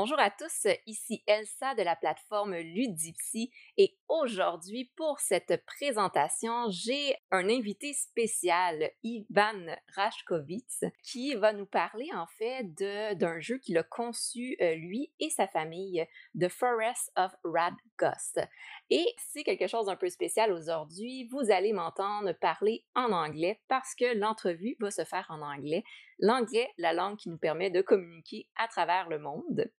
Bonjour à tous, ici Elsa de la plateforme Ludipsy et aujourd'hui pour cette présentation, j'ai un invité spécial, Ivan Rashkovitz, qui va nous parler en fait d'un jeu qu'il a conçu euh, lui et sa famille, The Forest of Rad Ghost. Et c'est quelque chose d'un peu spécial aujourd'hui, vous allez m'entendre parler en anglais parce que l'entrevue va se faire en anglais. L'anglais, la langue qui nous permet de communiquer à travers le monde.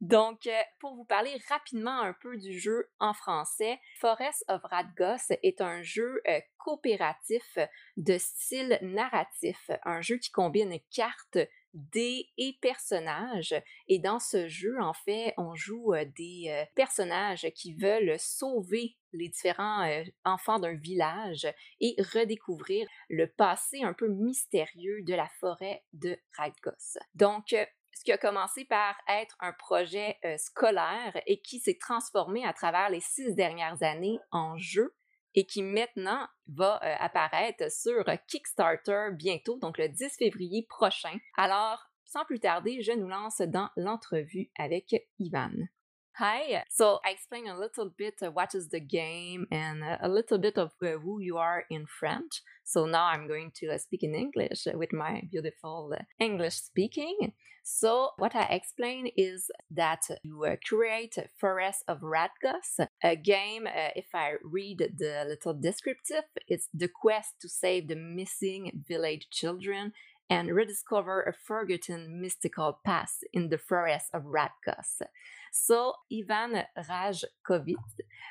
Donc, euh, pour vous parler rapidement un peu du jeu en français, Forest of Radgos est un jeu euh, coopératif de style narratif, un jeu qui combine cartes, dés et personnages. Et dans ce jeu, en fait, on joue des personnages qui veulent sauver les différents enfants d'un village et redécouvrir le passé un peu mystérieux de la forêt de Radgos. Donc, ce qui a commencé par être un projet scolaire et qui s'est transformé à travers les six dernières années en jeu et qui maintenant va euh, apparaître sur Kickstarter bientôt, donc le 10 février prochain. Alors, sans plus tarder, je nous lance dans l'entrevue avec Ivan. Hi. So I explain a little bit what is the game and a little bit of uh, who you are in French. So now I'm going to uh, speak in English with my beautiful uh, English speaking. So what I explain is that you create Forest of Radgost, a game. if I read the little descriptive, it's the quest to save the missing village children and rediscover a forgotten mystical past in the forest of Radgost. So, Ivan Rajkovic,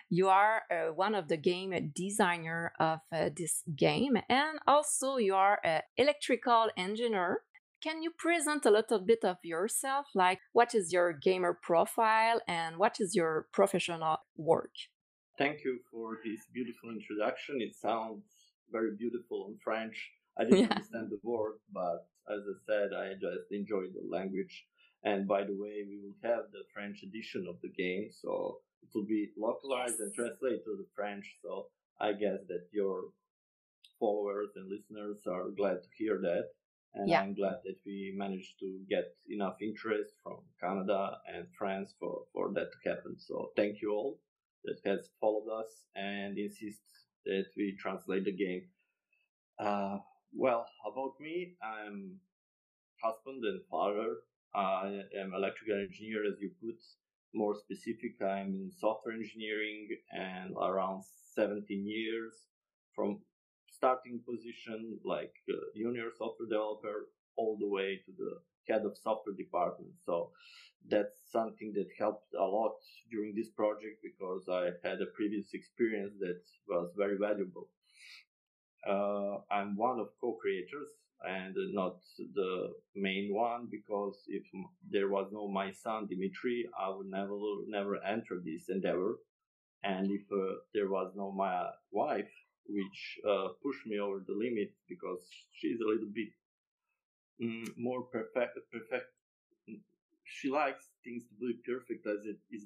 you are uh, one of the game designer of uh, this game, and also you are an electrical engineer. Can you present a little bit of yourself, like what is your gamer profile and what is your professional work? Thank you for this beautiful introduction. It sounds very beautiful in French. I didn't yeah. understand the word, but as I said, I just enjoyed the language. And by the way, we will have the French edition of the game, so it will be localized and translated to the French. So I guess that your followers and listeners are glad to hear that. And yeah. I'm glad that we managed to get enough interest from Canada and France for, for that to happen. So thank you all that has followed us and insist that we translate the game. Uh, well, about me, I'm husband and father. I am electrical engineer, as you put. More specific, I'm in software engineering and around 17 years from starting position like junior software developer all the way to the head of software department. So that's something that helped a lot during this project because I had a previous experience that was very valuable uh, I'm one of co-creators and not the main one because if there was no my son Dimitri, I would never never enter this endeavor. And if uh, there was no my wife, which uh, pushed me over the limit because she's a little bit mm, more perfect, perfect. She likes things to be perfect as it is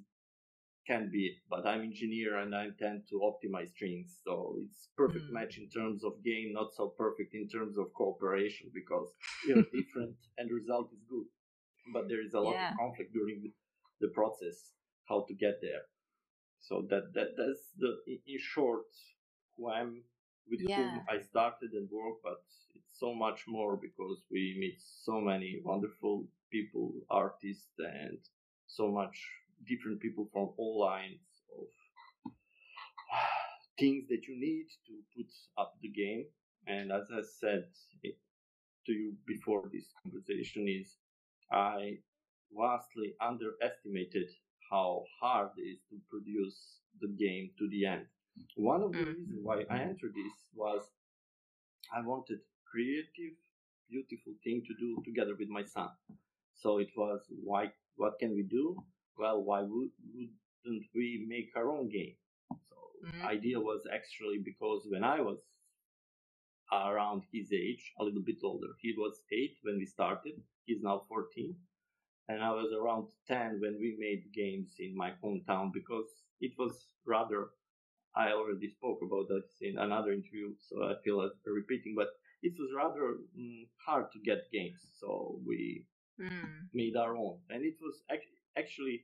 can be, but I'm engineer and I tend to optimize strings. So it's perfect mm. match in terms of game, not so perfect in terms of cooperation because you're different and result is good. But there is a lot yeah. of conflict during the, the, process, how to get there. So that, that that's the in short who I'm with yeah. whom I started and work, but it's so much more because we meet so many wonderful people, artists, and so much different people from all lines of things that you need to put up the game. And as I said to you before this conversation is I vastly underestimated how hard it is to produce the game to the end. One of the mm. reasons why I entered this was I wanted creative, beautiful thing to do together with my son. So it was why what can we do? Well, why would, wouldn't we make our own game? So mm-hmm. idea was actually because when I was around his age, a little bit older, he was eight when we started. He's now 14. And I was around 10 when we made games in my hometown because it was rather, I already spoke about this in another interview, so I feel like repeating, but it was rather mm, hard to get games. So we mm. made our own. And it was actually, actually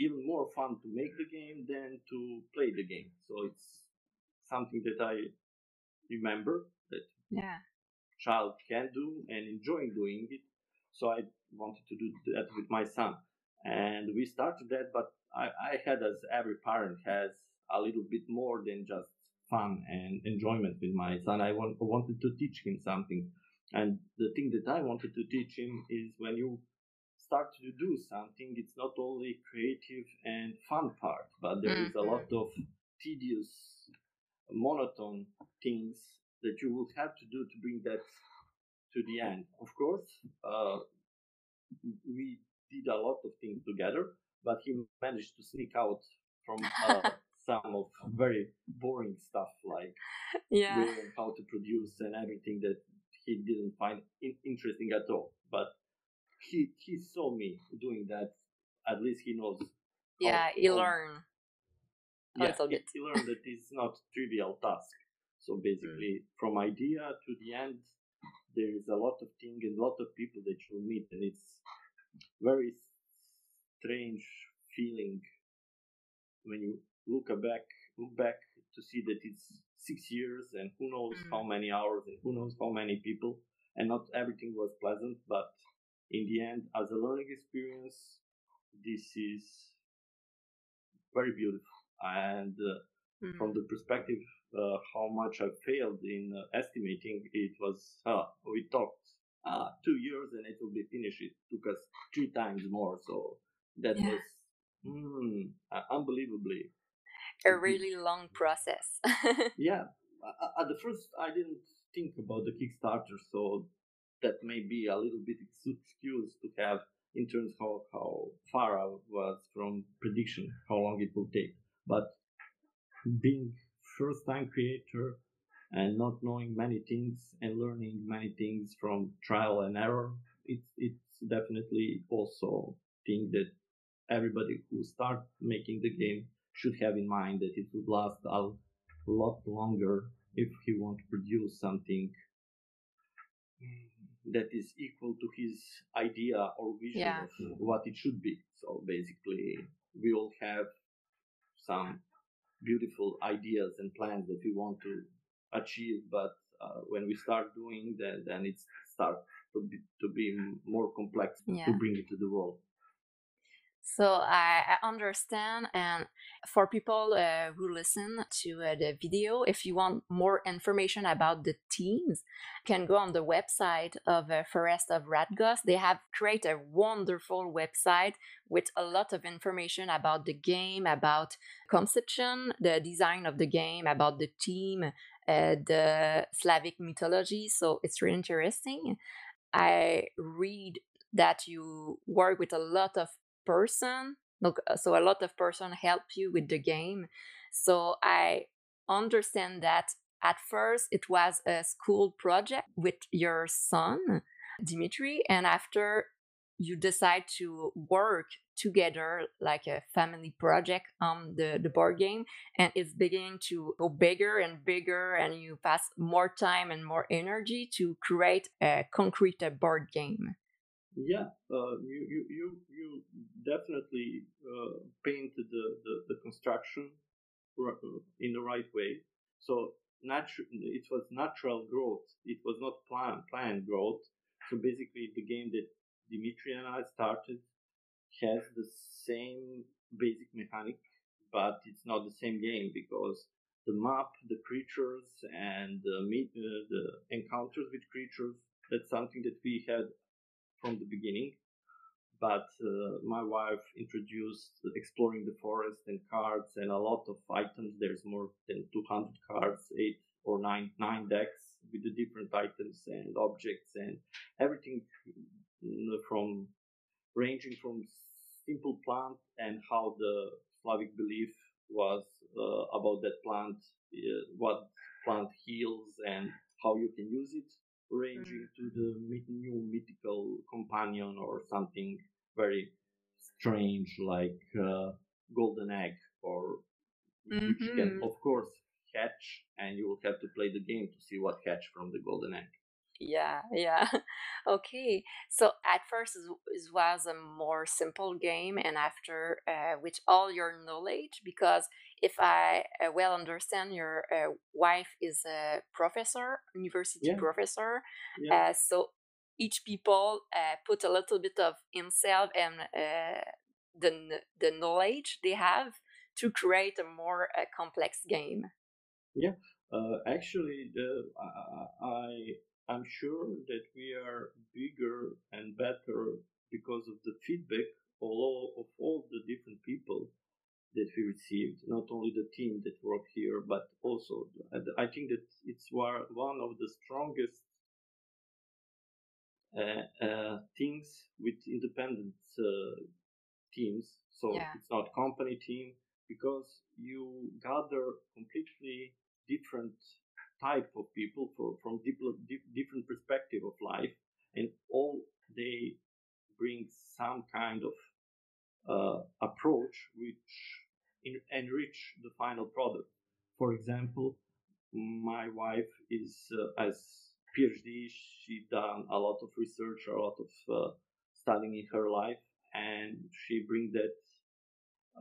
even more fun to make the game than to play the game. So it's something that I remember that yeah child can do and enjoying doing it. So I wanted to do that with my son, and we started that. But I, I had, as every parent has, a little bit more than just fun and enjoyment with my son. I want, wanted to teach him something, and the thing that I wanted to teach him is when you start to do something, it's not only creative and fun part, but there mm-hmm. is a lot of tedious, monotone things that you will have to do to bring that to the end. Of course, uh, we did a lot of things together, but he managed to sneak out from uh, some of very boring stuff like yeah. how to produce and everything that he didn't find in- interesting at all. But he he saw me doing that. At least he knows. Yeah, he learned. Yeah, he, he learned that it's not trivial task. So basically, from idea to the end, there is a lot of things and a lot of people that you'll meet, and it's very strange feeling when you look back, look back to see that it's six years and who knows mm. how many hours and who knows how many people, and not everything was pleasant, but in the end, as a learning experience, this is very beautiful. And uh, mm. from the perspective uh, how much I failed in uh, estimating, it was uh, we talked uh, two years and it will be finished. It took us three times more, so that yeah. was mm, unbelievably a really long process. yeah, at the first I didn't think about the Kickstarter, so that may be a little bit excuse to have in terms of how far I was from prediction, how long it will take. But being first time creator and not knowing many things and learning many things from trial and error, it's it's definitely also thing that everybody who start making the game should have in mind that it would last a lot longer if he want to produce something hmm. That is equal to his idea or vision yeah. of what it should be. So basically, we all have some beautiful ideas and plans that we want to achieve, but uh, when we start doing that, then it starts to be, to be more complex yeah. to bring it to the world. So I, I understand, and for people uh, who listen to uh, the video, if you want more information about the teams, can go on the website of uh, Forest of Radgost. They have created a wonderful website with a lot of information about the game, about conception, the design of the game, about the team, uh, the Slavic mythology. So it's really interesting. I read that you work with a lot of person uh, so a lot of person help you with the game. So i understand that at first it was a school project with your son dimitri and after you decide to work together like a family project on the, the board game and it's beginning to go bigger and bigger and you pass more time and more energy to create a concrete board game yeah, uh, you, you you you definitely uh, painted the, the, the construction in the right way. So natural, it was natural growth. It was not planned planned growth. So basically, the game that Dimitri and I started has the same basic mechanic, but it's not the same game because the map, the creatures, and the, uh, the encounters with creatures. That's something that we had from the beginning. But uh, my wife introduced exploring the forest and cards and a lot of items. There's more than 200 cards, eight or nine nine decks with the different items and objects and everything mm, from ranging from simple plant and how the Slavic belief was uh, about that plant, uh, what plant heals and how you can use it ranging mm. to the new mythical companion or something very strange like uh, golden egg or mm-hmm. which you can of course catch and you will have to play the game to see what catch from the golden egg Yeah, yeah. Okay. So at first it was a more simple game, and after uh, with all your knowledge, because if I uh, well understand, your uh, wife is a professor, university Yeah, professor. yeah, Uh, so each people uh, put a little bit of himself and uh, the the knowledge they have to create a more uh, complex game. yeah. Uh, actually, the I, I I'm sure that we are bigger and better because of the feedback all of all the different people that we received. Not only the team that work here, but also I think that it's one one of the strongest uh, uh, things with independent uh, teams. So Yeah. it's not company team because you gather completely different type of people for, from different, perspective of life and all they bring some kind of uh, approach which enrich the final product. For example, my wife is uh, as PhD. She done a lot of research, a lot of uh, studying in her life, and she bring that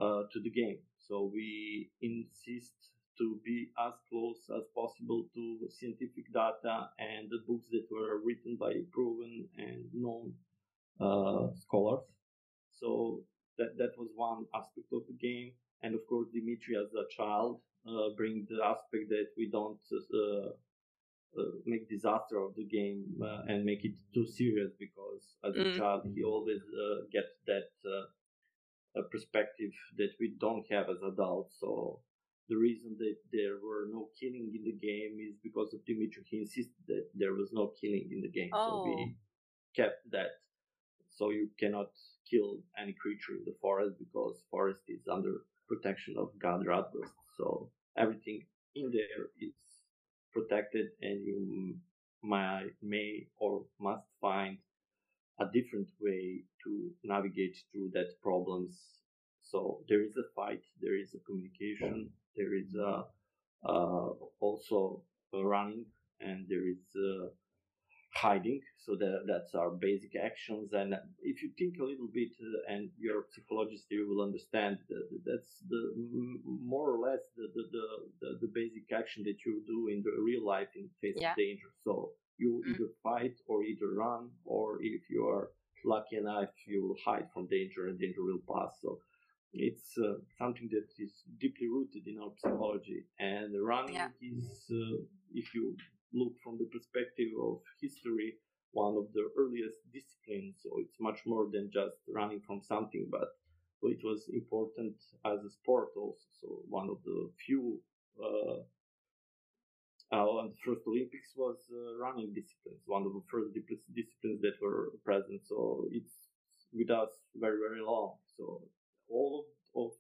uh, to the game. So we insist to be as close as possible to scientific data and the books that were written by proven and known uh, scholars. So that that was one aspect of the game, and of course Dimitri as a child uh, bring the aspect that we don't uh, uh, make disaster of the game uh, and make it too serious because as a Mm. child he always uh, gets that uh, a perspective that we don't have as adults. So the reason that there were no killing in the game is because of Dimitri. He insisted that there was no killing in the game. So Oh. we kept that. So you cannot kill any creature in the forest because forest is under protection of God Radgost. So everything in there is protected and you might, may or must find a different way to navigate through that problems. So there is a fight, there is a communication, there is a, uh, also running, and there is a hiding. So that that's our basic actions. And if you think a little bit, uh, and you're a psychologist, you will understand that that's the more or less the the, the the basic action that you do in the real life in face of danger. So you Mm. either fight or either run, or if you are lucky enough, you will hide from danger and danger will pass. So it's uh, something that is deeply rooted in our psychology. And running Yeah. is, uh, if you look from the perspective of history, one of the earliest disciplines. So it's much more than just running from something, but it was important as a sport also. So one of the few uh, uh, the first Olympics was uh, running disciplines, one of the first disciplines that were present. So it's with us very, very long. So all of, of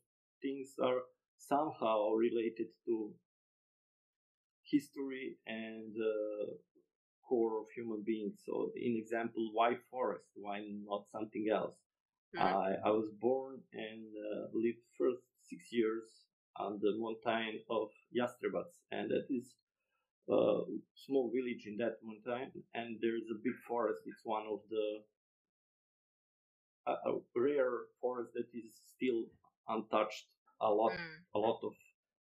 things are somehow related to history and uh, core of human beings. So, in example, why forest? Why not something else? Mhm. I, I was born and uh, lived first six years on the mountain of Jastrebac, and that is a small village in that mountain, and there is a big forest. It's one of the a, a rare forest that is still untouched. A lot, Mm. a lot of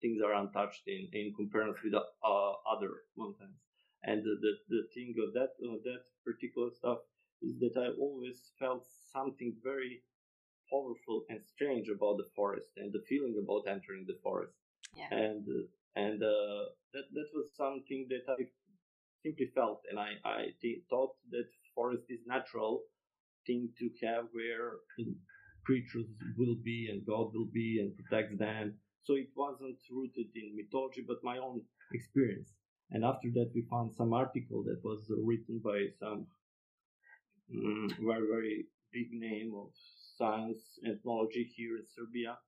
things are untouched in in comparison with the uh, other mountains. And the, the the thing of that uh, that particular stuff is that I always felt something very powerful and strange about the forest and the feeling about entering the forest Yeah. and uh, and uh, that that was something that I simply felt, and I I th- thought that forest is natural thing to have where creatures will be and God will be and protects them. So it wasn't rooted in mythology, but my own experience. And after that, we found some article that was written by some mm, very very big name of science and technology here in Serbia.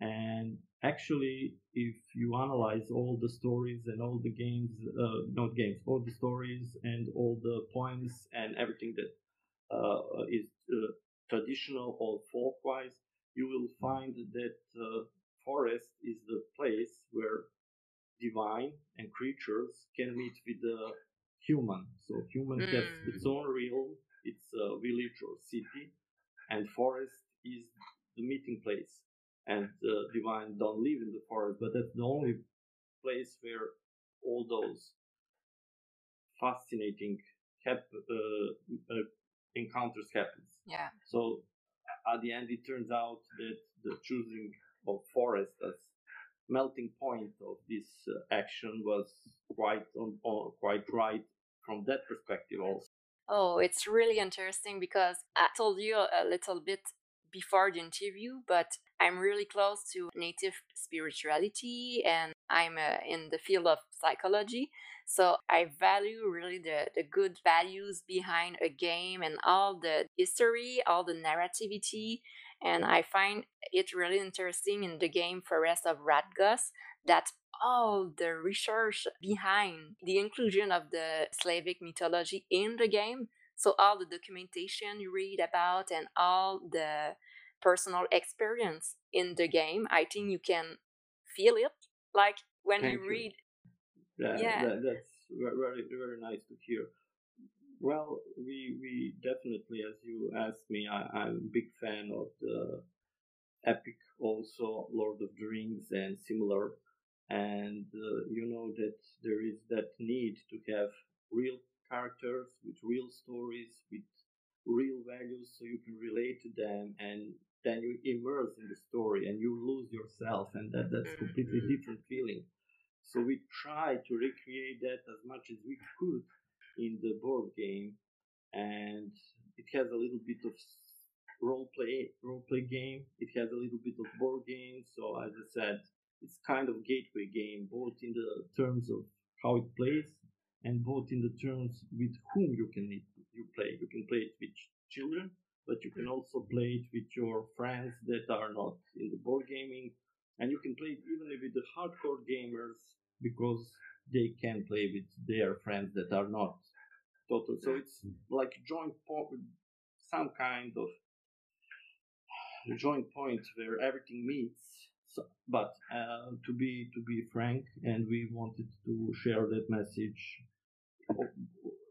And actually, if you analyze all the stories and all the games, uh, not games, all the stories and all the poems and everything that is uh, traditional or folk-wise, you will find that uh, forest is the place where divine and creatures can meet with the human. So human Mm. has its own realm, its a village or city, and forest is the meeting place. And uh, divine don't live in the forest, but that's the only place where all those fascinating hap- uh, uh, encounters happens. Yeah. So at the end, it turns out that the choosing of forest as melting point of this uh, action was quite on, on quite right from that perspective also. Oh, it's really interesting because I told you a little bit before the interview, but I'm really close to native spirituality and I'm uh, in the field of psychology. So I value really the, the good values behind a game and all the history, all the narrativity. And I find it really interesting in the game Forest of Radgost that all the research behind the inclusion of the Slavic mythology in the game. So all the documentation you read about and all the personal experience in the game, I think you can feel it. Like when Thank you you. read, That, Yeah. that, that's very very nice to hear. Well, we we definitely, as you asked me, I, I'm a big fan of the epic, also Lord of the Rings and similar, and uh, you know that there is that need to have real characters with real stories with real values, so you can relate to them, and then you immerse in the story and you lose yourself, and that that's mm-hmm. completely mm-hmm. different feeling. So we tried to recreate that as much as we could in the board game, and it has a little bit of role play role play game. It has a little bit of board game. So as I said, it's kind of gateway game, both in the terms of how it plays and both in the terms with whom you can you play. You can play it with children, but you can also play it with your friends that are not in the board gaming, and you can play it even with the hardcore gamers because they can play with their friends that are not total. So it's like joint po- some kind of joint point where everything meets. So, but uh, to be to be frank, and we wanted to share that message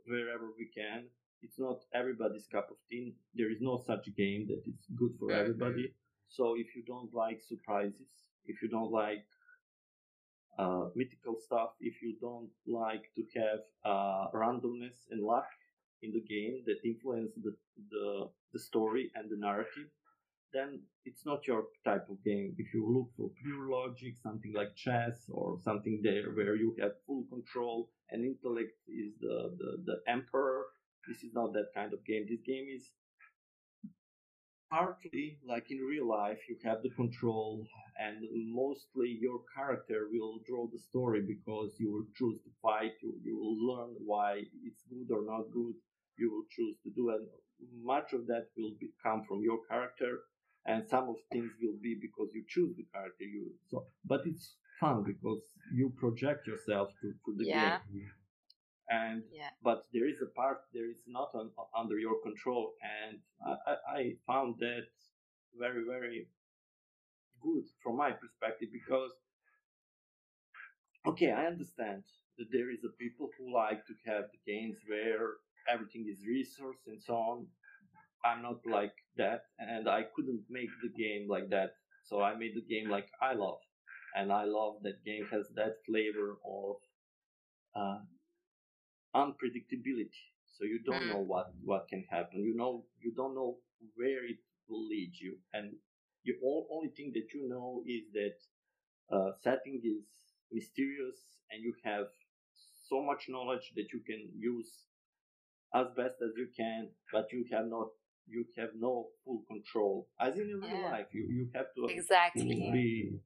wherever we can. It's not everybody's cup of tea. There is no such game that is good for Mhm. everybody. So if you don't like surprises, if you don't like uh, mythical stuff, if you don't like to have uh, randomness and luck in the game that influence the, the the story and the narrative, then it's not your type of game. If you look for pure logic, something like chess or something there where you have full control and intellect is the, the, the emperor, this is not that kind of game. This game is partly like in real life, you have the control and mostly your character will draw the story because you will choose to fight, you, you will learn why it's good or not good, you will choose to do and much of that will be, come from your character and some of things will be because you choose the character you so but it's fun because you project yourself to, to the Yeah. game and yeah, but there is a part there is not on, under your control. And I, I, I found that very very good from my perspective because okay i understand that there is a people who like to have the games where everything is resource and so on. I'm not like that and i couldn't make the game like that. So i made the game like i love and i love that game has that flavor of uh, unpredictability. So you don't Mm. know what what can happen. You know you don't know where it will lead you, and the only thing that you know is that uh, setting is mysterious, and you have so much knowledge that you can use as best as you can, but you have not you have no full control. As in real Yeah. life, you you have to exactly. be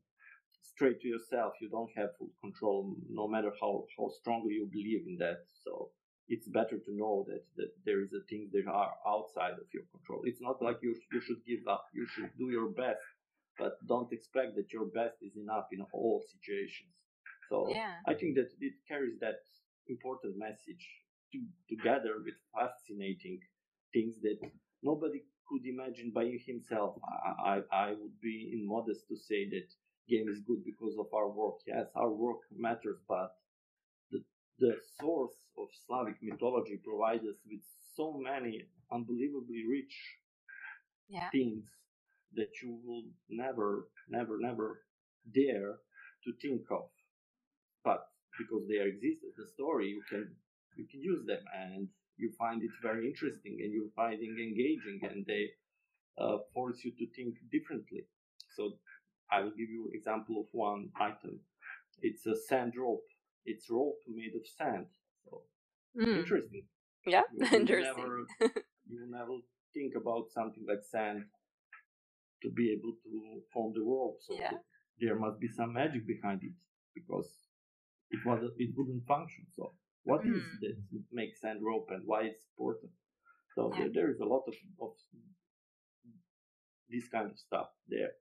straight to yourself. You don't have full control, no matter how, how strongly you believe in that. So it's better to know that, that there is a things that are outside of your control. It's not like you, you should give up. You should do your best, but don't expect that your best is enough in all situations. So Yeah. I think that it carries that important message to, together with fascinating things that nobody could imagine by himself. I, I, I would be immodest to say that game is good because of our work. Yes, our work matters, but the, the source of Slavic mythology provides us with so many unbelievably rich yeah. things that you will never, never, never dare to think of. But because they exist as a story, you can you can use them and you find it very interesting and you find it engaging and they uh, force you to think differently. So I will give you example of one item. It's a sand rope. It's rope made of sand. So mm. interesting. Yeah, you, you interesting. Never, you never think about something like sand to be able to form the rope. So yeah. there must be some magic behind it because it was it wouldn't function. So what mm. is that makes sand rope and why it's important? So yeah. there, there is a lot of, of this kind of stuff there.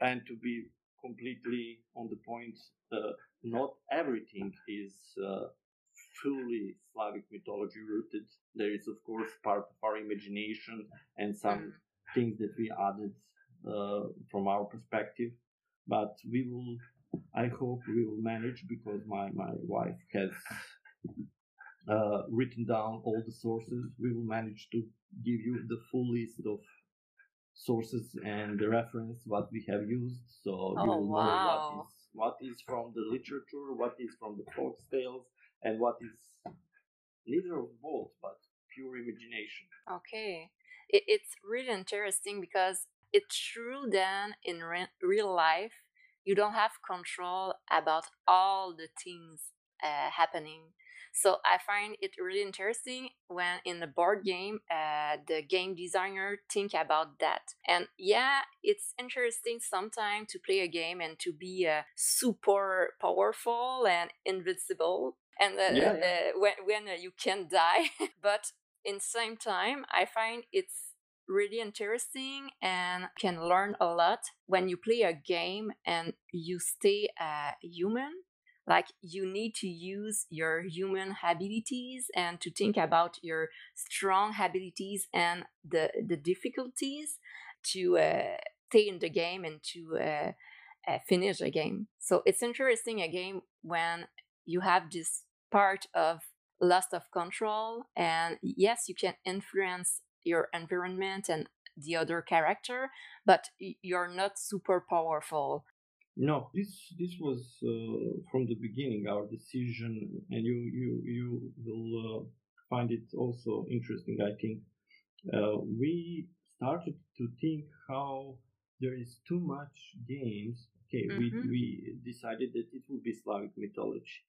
And to be completely on the point, uh, not everything is uh, fully Slavic mythology rooted. There is, of course, part of our imagination and some things that we added uh, from our perspective. But we will, I hope, we will manage because my, my wife has uh, written down all the sources. We will manage to give you the full list of sources and the reference what we have used so oh, you will wow. know what is what is from the literature what is from the folk tales and what is neither of both but pure imagination. Okay. It, it's really interesting because it's true then in re- real life you don't have control about all the things uh, happening so I find it really interesting when in the board game, uh, the game designer think about that. And yeah, it's interesting sometimes to play a game and to be uh, super powerful and invincible, and uh, yeah, yeah. when when uh, you can die. but in same time, I find it's really interesting and can learn a lot when you play a game and you stay uh, human like you need to use your human abilities and to think about your strong abilities and the the difficulties to uh, stay in the game and to uh, uh, finish a game. So it's interesting a game when you have this part of loss of control and yes you can influence your environment and the other character but you're not super powerful no, this this was uh, from the beginning our decision, and you you you will uh, find it also interesting. I think uh, we started to think how there is too much games. Okay, mm-hmm. we we decided that it would be Slavic mythology,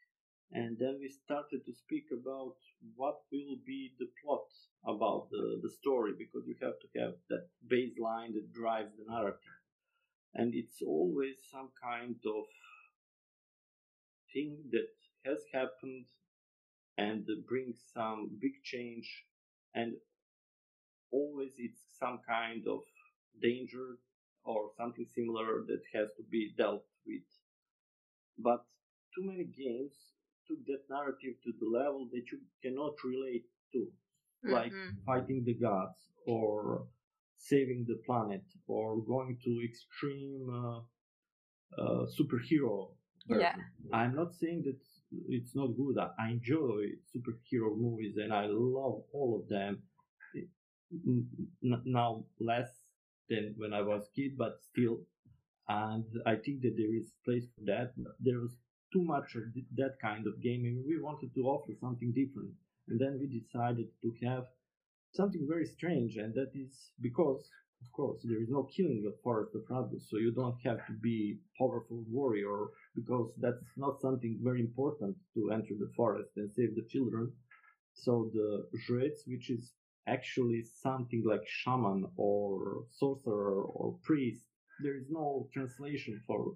and then we started to speak about what will be the plot about the the story because you have to have that baseline that drives the narrative and it's always some kind of thing that has happened and brings some big change and always it's some kind of danger or something similar that has to be dealt with but too many games took that narrative to the level that you cannot relate to mm-hmm. like fighting the gods or saving the planet or going to extreme uh, uh, superhero version. Yeah. I'm not saying that it's not good. I enjoy superhero movies and I love all of them. Now less than when I was a kid, but still. And I think that there is place for that. There was too much of that kind of gaming. We wanted to offer something different. And then we decided to have something very strange, and that is because, of course, there is no killing of Forest of Randus, so you don't have to be powerful warrior because that's not something very important to enter the forest and save the children. So the Jrec, which is actually something like shaman or sorcerer or priest, there is no translation for,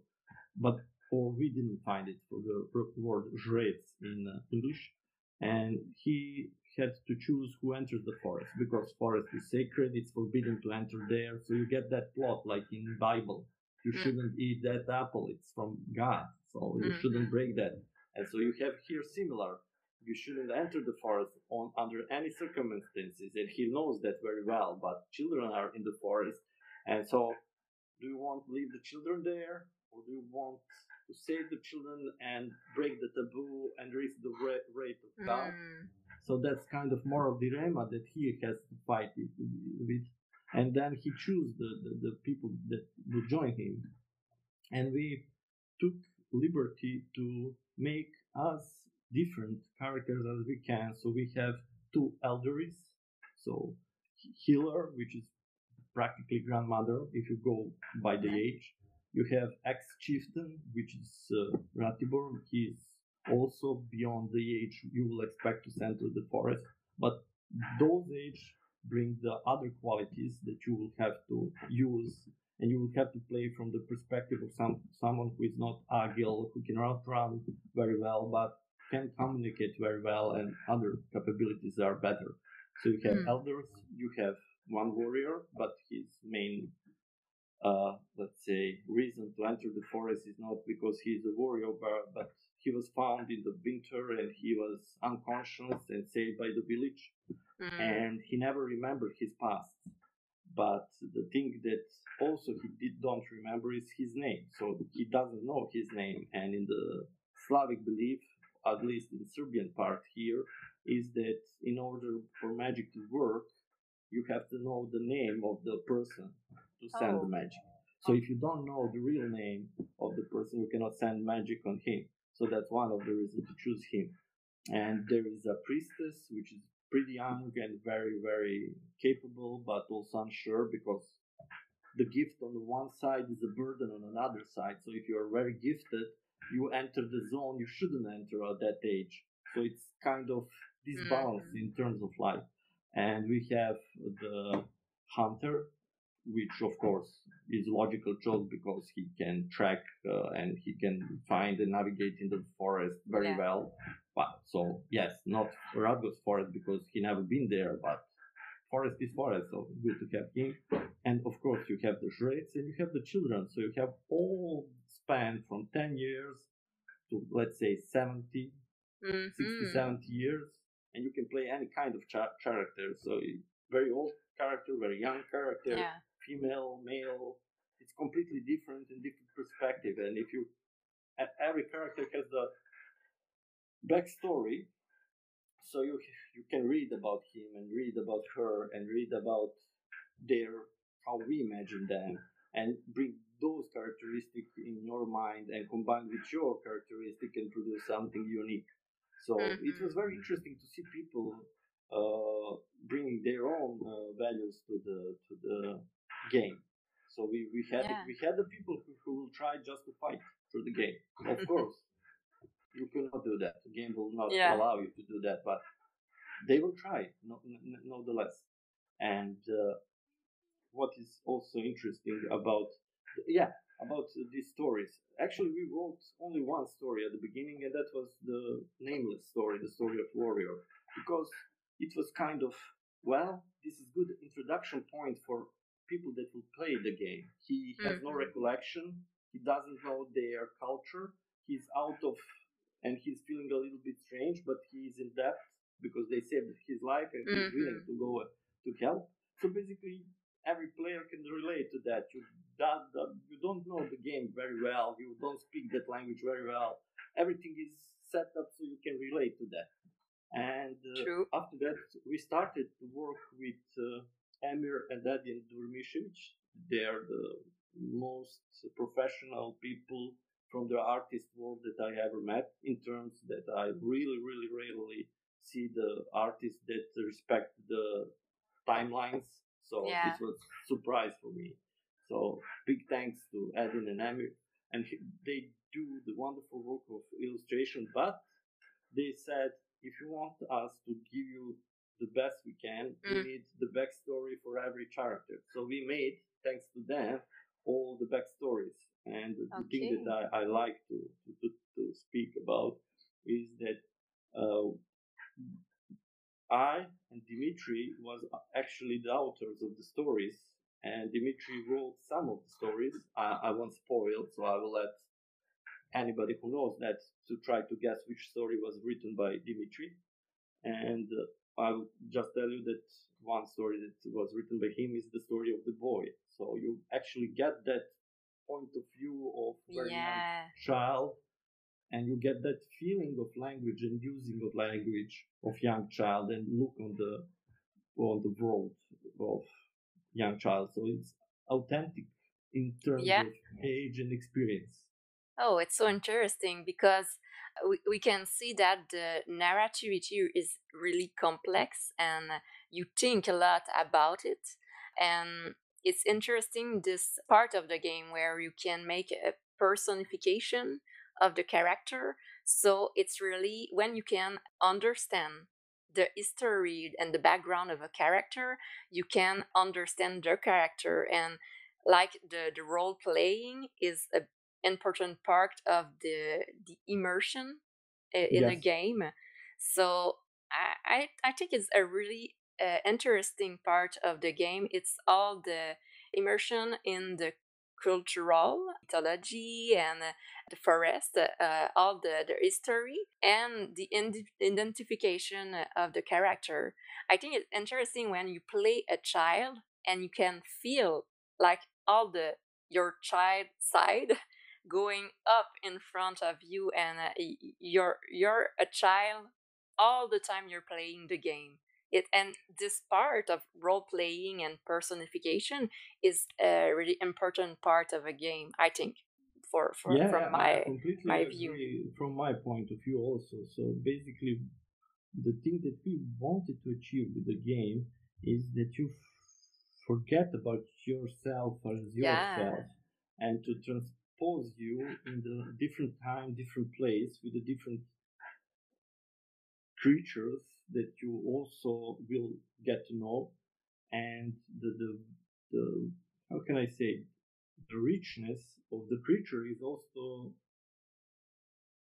but or we didn't find it for the word Jrec in uh, English, and he had to choose who enters the forest because forest is sacred it's forbidden to enter there so you get that plot like in bible you mm. shouldn't eat that apple it's from god so you mm. shouldn't break that and so you have here similar you shouldn't enter the forest on under any circumstances and he knows that very well but children are in the forest and so do you want to leave the children there or do you want to save the children and break the taboo and raise the rate of God. Mm. So that's kind of moral dilemma that he has to fight with. And then he chose the, the, the people that would join him. And we took liberty to make us different characters as we can. So we have two elderies. So healer, which is practically grandmother if you go by the age. You have ex-chieftain, which is uh, Ratibor. He's also beyond the age you will expect to send to the forest. But those age bring the other qualities that you will have to use and you will have to play from the perspective of some someone who is not agile, who cannot run very well, but can communicate very well, and other capabilities are better. So you have mm. elders, you have one warrior, but his main, uh, let's say, reason to enter the forest is not because he is a warrior, but, but he was found in the winter and he was unconscious and saved by the village, mm. and he never remembered his past. But the thing that also he did don't remember is his name, so he doesn't know his name. And in the Slavic belief, at least in the Serbian part here, is that in order for magic to work, you have to know the name of the person to send oh. the magic. So if you don't know the real name of the person, you cannot send magic on him. So that's one of the reasons to choose him. And there is a priestess, which is pretty young and very, very capable, but also unsure because the gift on the one side is a burden on another side. So if you are very gifted, you enter the zone you shouldn't enter at that age. So it's kind of disbalance mm-hmm. in terms of life and we have the hunter which of course is logical choice because he can track uh, and he can find and navigate in the forest very yeah. well but so yes not Radgost forest because he never been there but forest is forest so good to have him and of course you have the Jrets and you have the children so you have all span from 10 years to let's say 70 mm-hmm. 60 70 years and you can play any kind of cha- character. So very old character, very young character, yeah. Female, male. It's completely different and different perspective. And if you, every character has the backstory, so you you can read about him and read about her and read about their how we imagine them and bring those characteristics in your mind and combine with your characteristic and produce something unique. So mm-hmm. it was very interesting to see people uh, bringing their own uh, values to the to the game. So we, we had yeah. we had the people who, who will try just to fight through the game. Of course, you cannot do that. The game will not yeah. allow you to do that, but they will try, no, n- nonetheless. And uh, what is also interesting about yeah about these stories. Actually, we wrote only one story at the beginning, and that was the nameless story, the story of Warrior, because it was kind of well, this is good introduction point for people that will play the game. He has mm-hmm. no recollection. He doesn't know their culture. He's out of, and he's feeling a little bit strange, but he's in debt because they saved his life and he's mm-hmm. willing to go to help. So basically, every player can relate to that. You, that, that, you don't know the game very well. You don't speak that language very well. Everything is set up so you can relate to that. And uh, after that, we started to work with uh, Emir and Edin Durmishevic. They are the most professional people from the artist world that I ever met in terms that I really, really, really see the artists that respect the timelines so yeah. this was surprise for me. So big thanks to Edin and Emir, and they do the wonderful work of illustration. But they said if you want us to give you the best we can, mm. we need the backstory for every character. So we made, thanks to them, all the backstories. And the thing that I, I like to, to, to speak about is that uh, I and Dimitri was actually the authors of the stories, and Dimitri wrote some of the stories. I, I won't spoil, so I will let anybody who knows that to try to guess which story was written by Dimitri. And uh, I'll just tell you that one story that was written by him is the story of the boy. So you actually get that point of view of very Yeah. young child, and you get that feeling of language and using of language of young child and look on the on the world of young child. So it's authentic in terms Yeah. of age and experience. Oh, it's so interesting because uh, we, we can see that the narrativity is really complex and uh, you think a lot about it. And it's interesting this part of the game where you can make a personification of the character. So it's really when you can understand the history and the background of a character, you can understand their character and like the, the role playing is a important part of the the immersion in a game. So I I, I think it's a really uh, interesting part of the game. It's all the immersion in the cultural mythology and uh, the forest, uh, all the, the history and the indi- identification of the character. I think it's interesting when you play a child and you can feel like all the your child side going up in front of you and uh, you're you're a child all the time you're playing the game it and this part of role playing and personification is a really important part of a game i think for, for yeah, from my my agree view. from my point of view also. So basically, the thing that we wanted to achieve with the game is that you forget about yourself as Yeah. yourself and to transpose you in the different time, different place with the different creatures that you also will get to know and the the, the how can I say the richness of the creature is also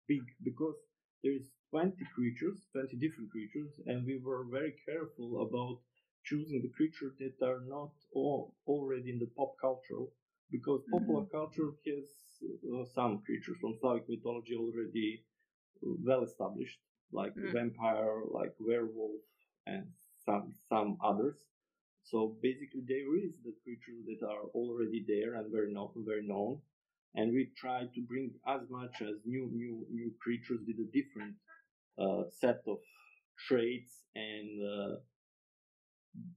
big because there is 20 creatures 20 different creatures and we were very careful about choosing the creatures that are not all already in the pop culture because popular culture has uh, some creatures from Slavic mythology already uh, well established like Mm. vampire like werewolf and some some others so basically, there is the creatures that are already there and very known, very known, and we try to bring as much as new, new, new creatures with a different uh, set of traits and uh,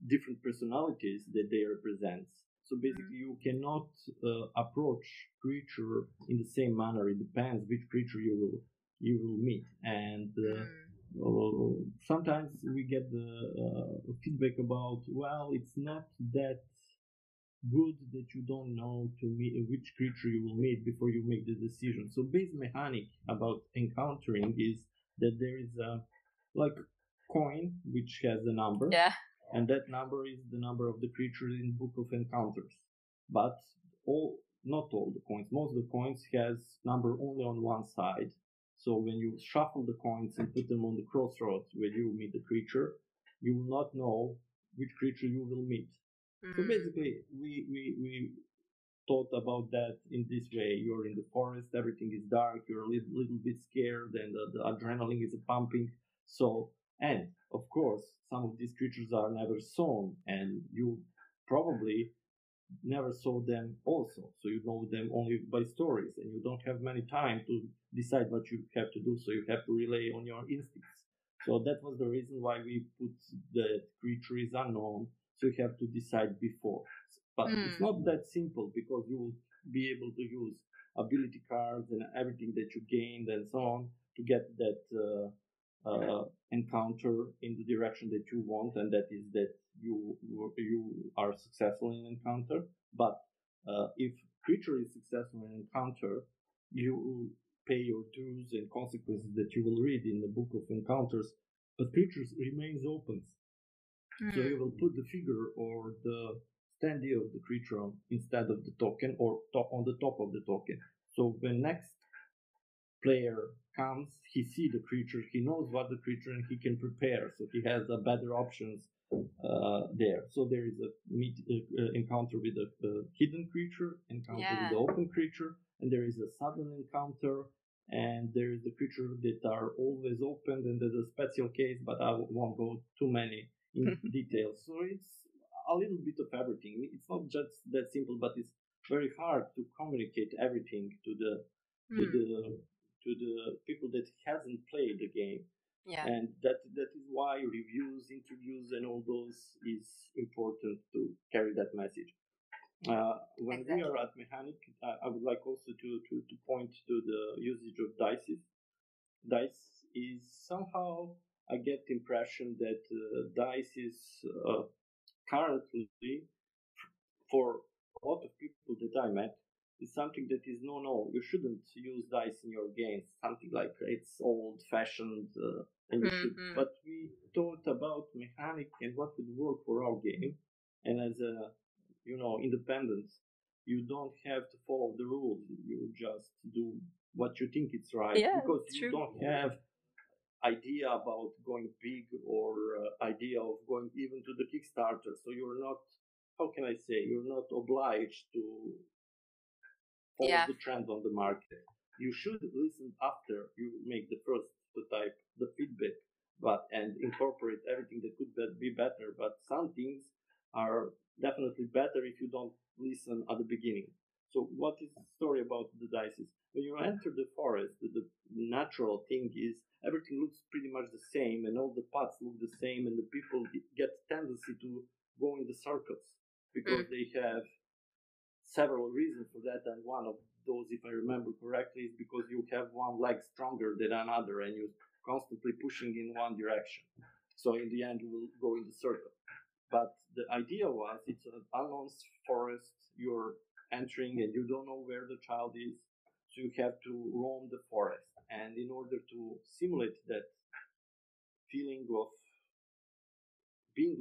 different personalities that they represent. So basically, you cannot uh, approach creature in the same manner. It depends which creature you will you will meet, and uh, Mm. uh, sometimes we get the uh, feedback about well it's not that good that you don't know to meet which creature you will meet before you make the decision. So base mechanic about encountering is that there is a like coin which has a number. Yeah and that number is the number of the creatures in book of encounters. But all not all the coins most of the coins has number only on one side. So when you shuffle the coins and put them on the crossroads where you meet the creature you will not know which creature you will meet. So Mm. basically we we we thought about that in this way. You're in the forest everything is dark you're a little, little bit scared and the, the adrenaline is pumping. So and of course some of these creatures are never sown and you probably never saw them also. So you know them only by stories and you don't have many time to decide what you have to do so you have to rely on your instincts. So that was the reason why we put the creature is unknown so you have to decide before. But it's Mm. not that simple because you will be able to use ability cards and everything that you gained and so on to get that uh, uh, encounter in the direction that you want, and that is that you you are successful in encounter. But uh, if creature is successful in encounter, you pay your dues and consequences that you will read in the book of encounters. But creatures remains open, so Mm. you will put the figure or the standee of the creature on, instead of the token or top on the top of the token. So the next player comes, he see the creature, he knows what the creature and he can prepare. So he has a better options uh, there. So there is a meet uh, uh, encounter with a, uh hidden creature, encounter Yeah. with the open creature, and there is a sudden encounter. And there is the creature that are always open, and there's a special case, but I won't go too many in details. So it's a little bit of everything. It's not just that simple, but it's very hard to communicate everything to the to Mm. the to the people that hasn't played the game. Yeah. and that that is why reviews interviews and all those is important to carry that message. Uh, when we are at mechanic I, I would like also to, to to point to the usage of dices dice is somehow i get the impression that uh, dice is uh, currently for a lot of people that i met is something that is no no you shouldn't use dice in your games. Something like it's old fashioned uh, and you should but we thought about mechanic and what would work for our game. And as a you know independence you don't have to follow the rules. You just do what you think it's right Yeah, because you true. don't have idea about going big or uh, idea of going even to the kickstarter. So you're not how can i say you're not obliged to follow Yeah. the trend on the market. You should listen after you make the first prototype the feedback but and incorporate everything that could be- be better but some things are definitely better if you don't listen at the beginning. So what is the story about the dices when you enter the forest the, the natural thing is everything looks pretty much the same and all the paths look the same and the people get tendency to go in the circles mm. because they have several reasons for that and one of those if i remember correctly is because you have one leg stronger than another and you're constantly pushing in one direction. So in the end you will go in the circle. But the idea was it's an unknown forest you're entering and you don't know where the child is so you have to roam the forest. And in order to simulate that feeling of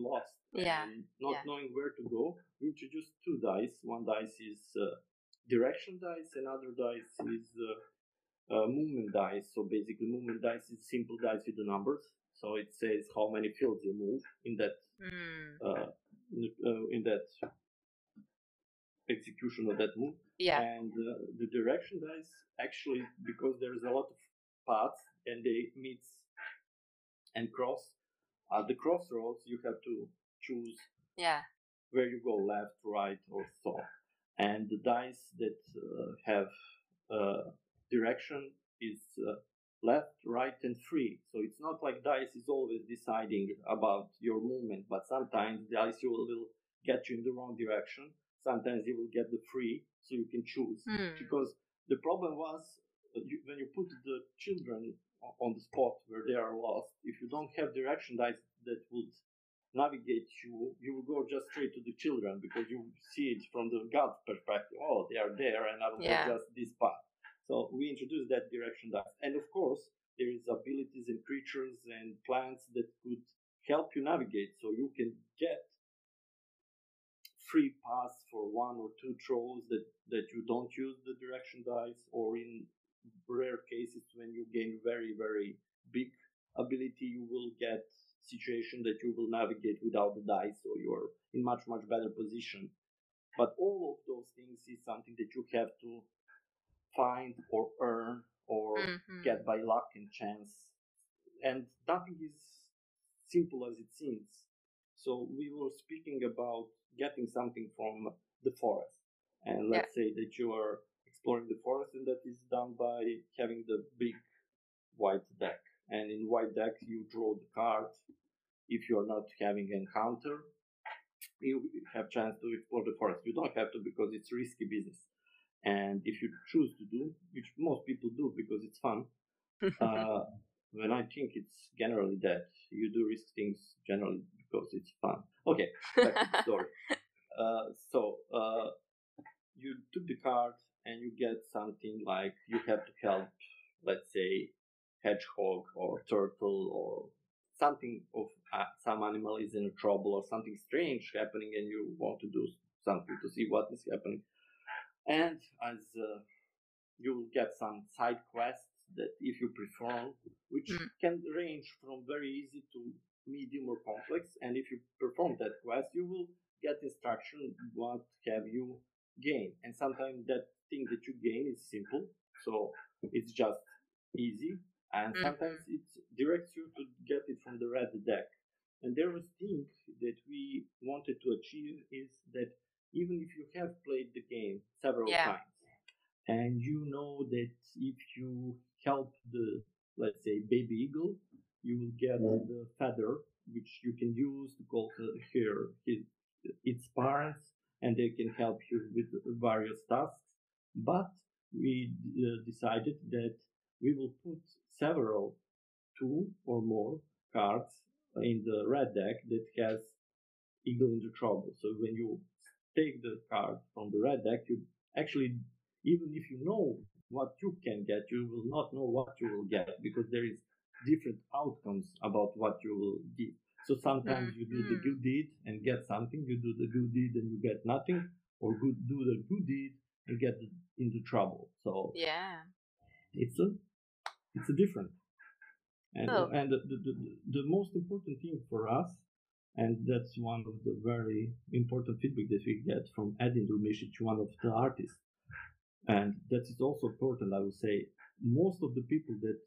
lost Yeah, and not yeah. knowing where to go we introduced two dice one dice is uh, direction dice another dice is uh, uh, movement dice so basically movement dice is simple dice with the numbers so it says how many fields you move in that Mm. uh, uh, in that execution of that move Yeah. and uh, the direction dice actually because there's a lot of paths and they meet and cross at the crossroads you have to choose Yeah. where you go left right or so and the dice that uh, have uh, direction is uh, left right and free so it's not like dice is always deciding about your movement but sometimes dice will, will get you in the wrong direction sometimes you will get the free so you can choose Mm. because the problem was uh, you, when you put the children on the spot where they are lost. If you don't have direction dice that would navigate you you will go just straight to the children because you see it from the god's perspective. Oh they are there and i will Yeah. just this path. So we introduced that direction dice and of course there is abilities and creatures and plants that could help you navigate. So you can get free pass for one or two trolls that, that you don't use the direction dice, or in rare cases when you gain very, very big ability, you will get situation that you will navigate without the dice, so you're in much, much better position. But all of those things is something that you have to find or earn or Mhm. get by luck and chance. And nothing is simple as it seems. So we were speaking about getting something from the forest. And let's say that you are exploring the forest and that is done by having the big white deck. And in white deck you draw the card. If you are not having an encounter, you have chance to explore the forest. You don't have to because it's risky business. And if you choose to do, which most people do because it's fun, uh, when I think it's generally that you do risk things generally because it's fun. Okay, back to the story. Uh, so uh, you took the card and you get something like you have to help, let's say, hedgehog or turtle or something of uh, some animal is in trouble or something strange happening and you want to do something to see what is happening. And as uh, you will get some side quests that if you perform, which Mm. can range from very easy to medium or complex. And if you perform that quest, you will get instruction what have you gained. And sometimes that thing that you gain is simple. So it's just easy. And mm-hmm. sometimes it directs you to get it from the red deck. And there was thing that we wanted to achieve is that even if you have played the game several yeah. times and you know that if you help the let's say baby eagle, you will get mm-hmm. the feather which you can use to call uh, her, his, its parents and they can help you with various tasks. But we uh, decided that we will put several, two or more cards in the red deck that has Eagle into trouble. So when you take the card from the red deck, you actually, even if you know what you can get, you will not know what you will get because there is different outcomes about what you will give. So sometimes mm-hmm. you do the mm-hmm. good deed and get something. You do the good deed and you get nothing, or good do the good deed and get into trouble. So yeah, it's a it's a different. And oh. and the, the, the, the most important thing for us, and that's one of the very important feedback that we get from Edin Durmisic, one of the artists, and that is also important. I would say most of the people that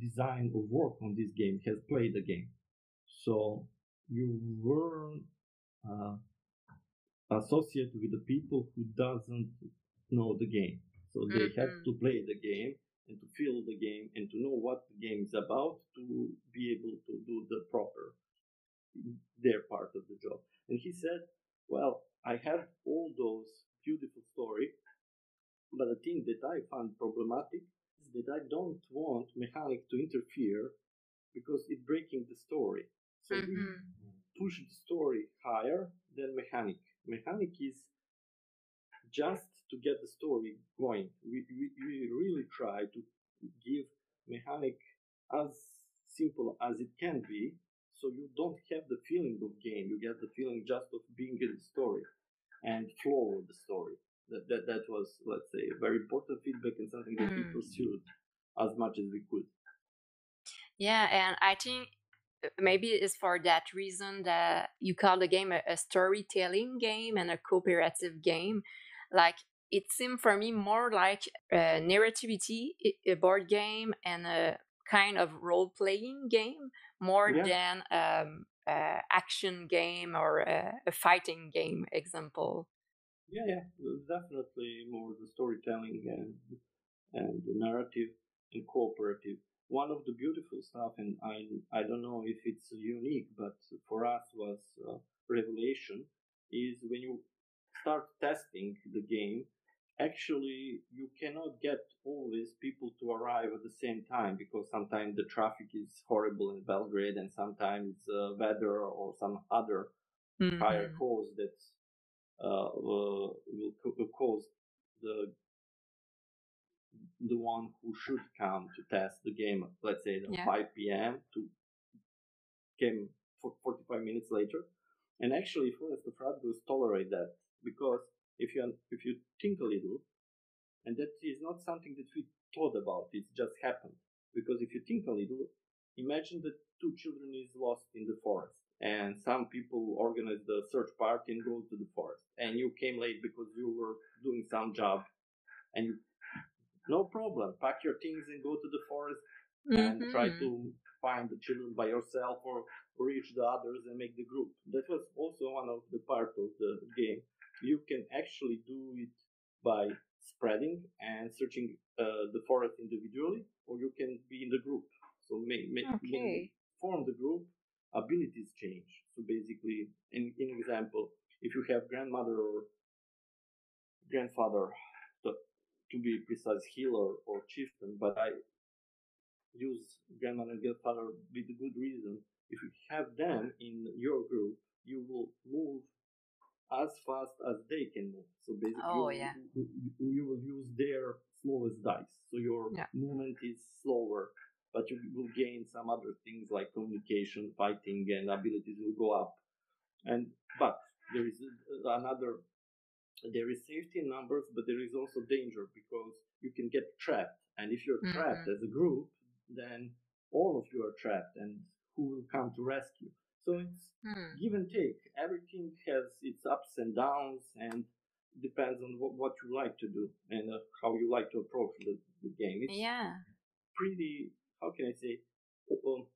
design or work on this game has played the game. So you were uh, associated with the people who doesn't know the game. So they mm-hmm. have to play the game and to feel the game and to know what the game is about to be able to do the proper their part of the job. And he said, "Well, I have all those beautiful stories, but the thing that I find problematic is that I don't want mechanic to interfere because it's breaking the story. So mm-hmm. we push the story higher than mechanic. Mechanic is just to get the story going. We, we, we really try to give mechanic as simple as it can be so you don't have the feeling of game you get the feeling just of being in the story and flow with the story that, that, that was, let's say, a very important feedback and something that mm. we pursued as much as we could. Yeah, and I think uh, maybe it's for that reason that you call the game a, a storytelling game and a cooperative game. Like it seemed for me more like a narrativity, a board game, and a kind of role playing game more yeah. than um, a action game or a, a fighting game example. Yeah, yeah, definitely more the storytelling and and the narrative and cooperative. One of the beautiful stuff, and I I don't know if it's unique, but for us was uh, revelation, is when you start testing the game. Actually, you cannot get all these people to arrive at the same time because sometimes the traffic is horrible in Belgrade, and sometimes uh, weather or some other mm-hmm. higher cause that uh, will, will cause the the one who should come to test the game, let's say at yeah. 5 p.m. to came for 45 minutes later. And actually, Forest of Radgost tolerate that because if you if you think a little, and that is not something that we thought about, it just happened. Because if you think a little, imagine that two children is lost in the forest and some people organize the search party and go to the forest and you came late because you were doing some job and you no problem pack your things and go to the forest mm-hmm. and try mm-hmm. to find the children by yourself or reach the others and make the group that was also one of the part of the game you can actually do it by spreading and searching uh, the forest individually or you can be in the group so may, may, okay. form the group abilities change. So basically, in, in example, if you have grandmother or grandfather, to, to be precise, healer or chieftain, but I use grandmother and grandfather with a good reason. If you have them in your group, you will move as fast as they can move. So basically, oh, yeah. you, you, will use their slowest dice. So your yeah. movement is slower but you will gain some other things like communication, fighting, and abilities will go up. And but there is another. There is safety in numbers, but there is also danger because you can get trapped. And if you're mm-hmm. trapped as a group, then all of you are trapped, and who will come to rescue? So it's mm. give and take. Everything has its ups and downs, and depends on what, what you like to do and uh, how you like to approach the, the game. It's yeah. pretty how can I say? Well,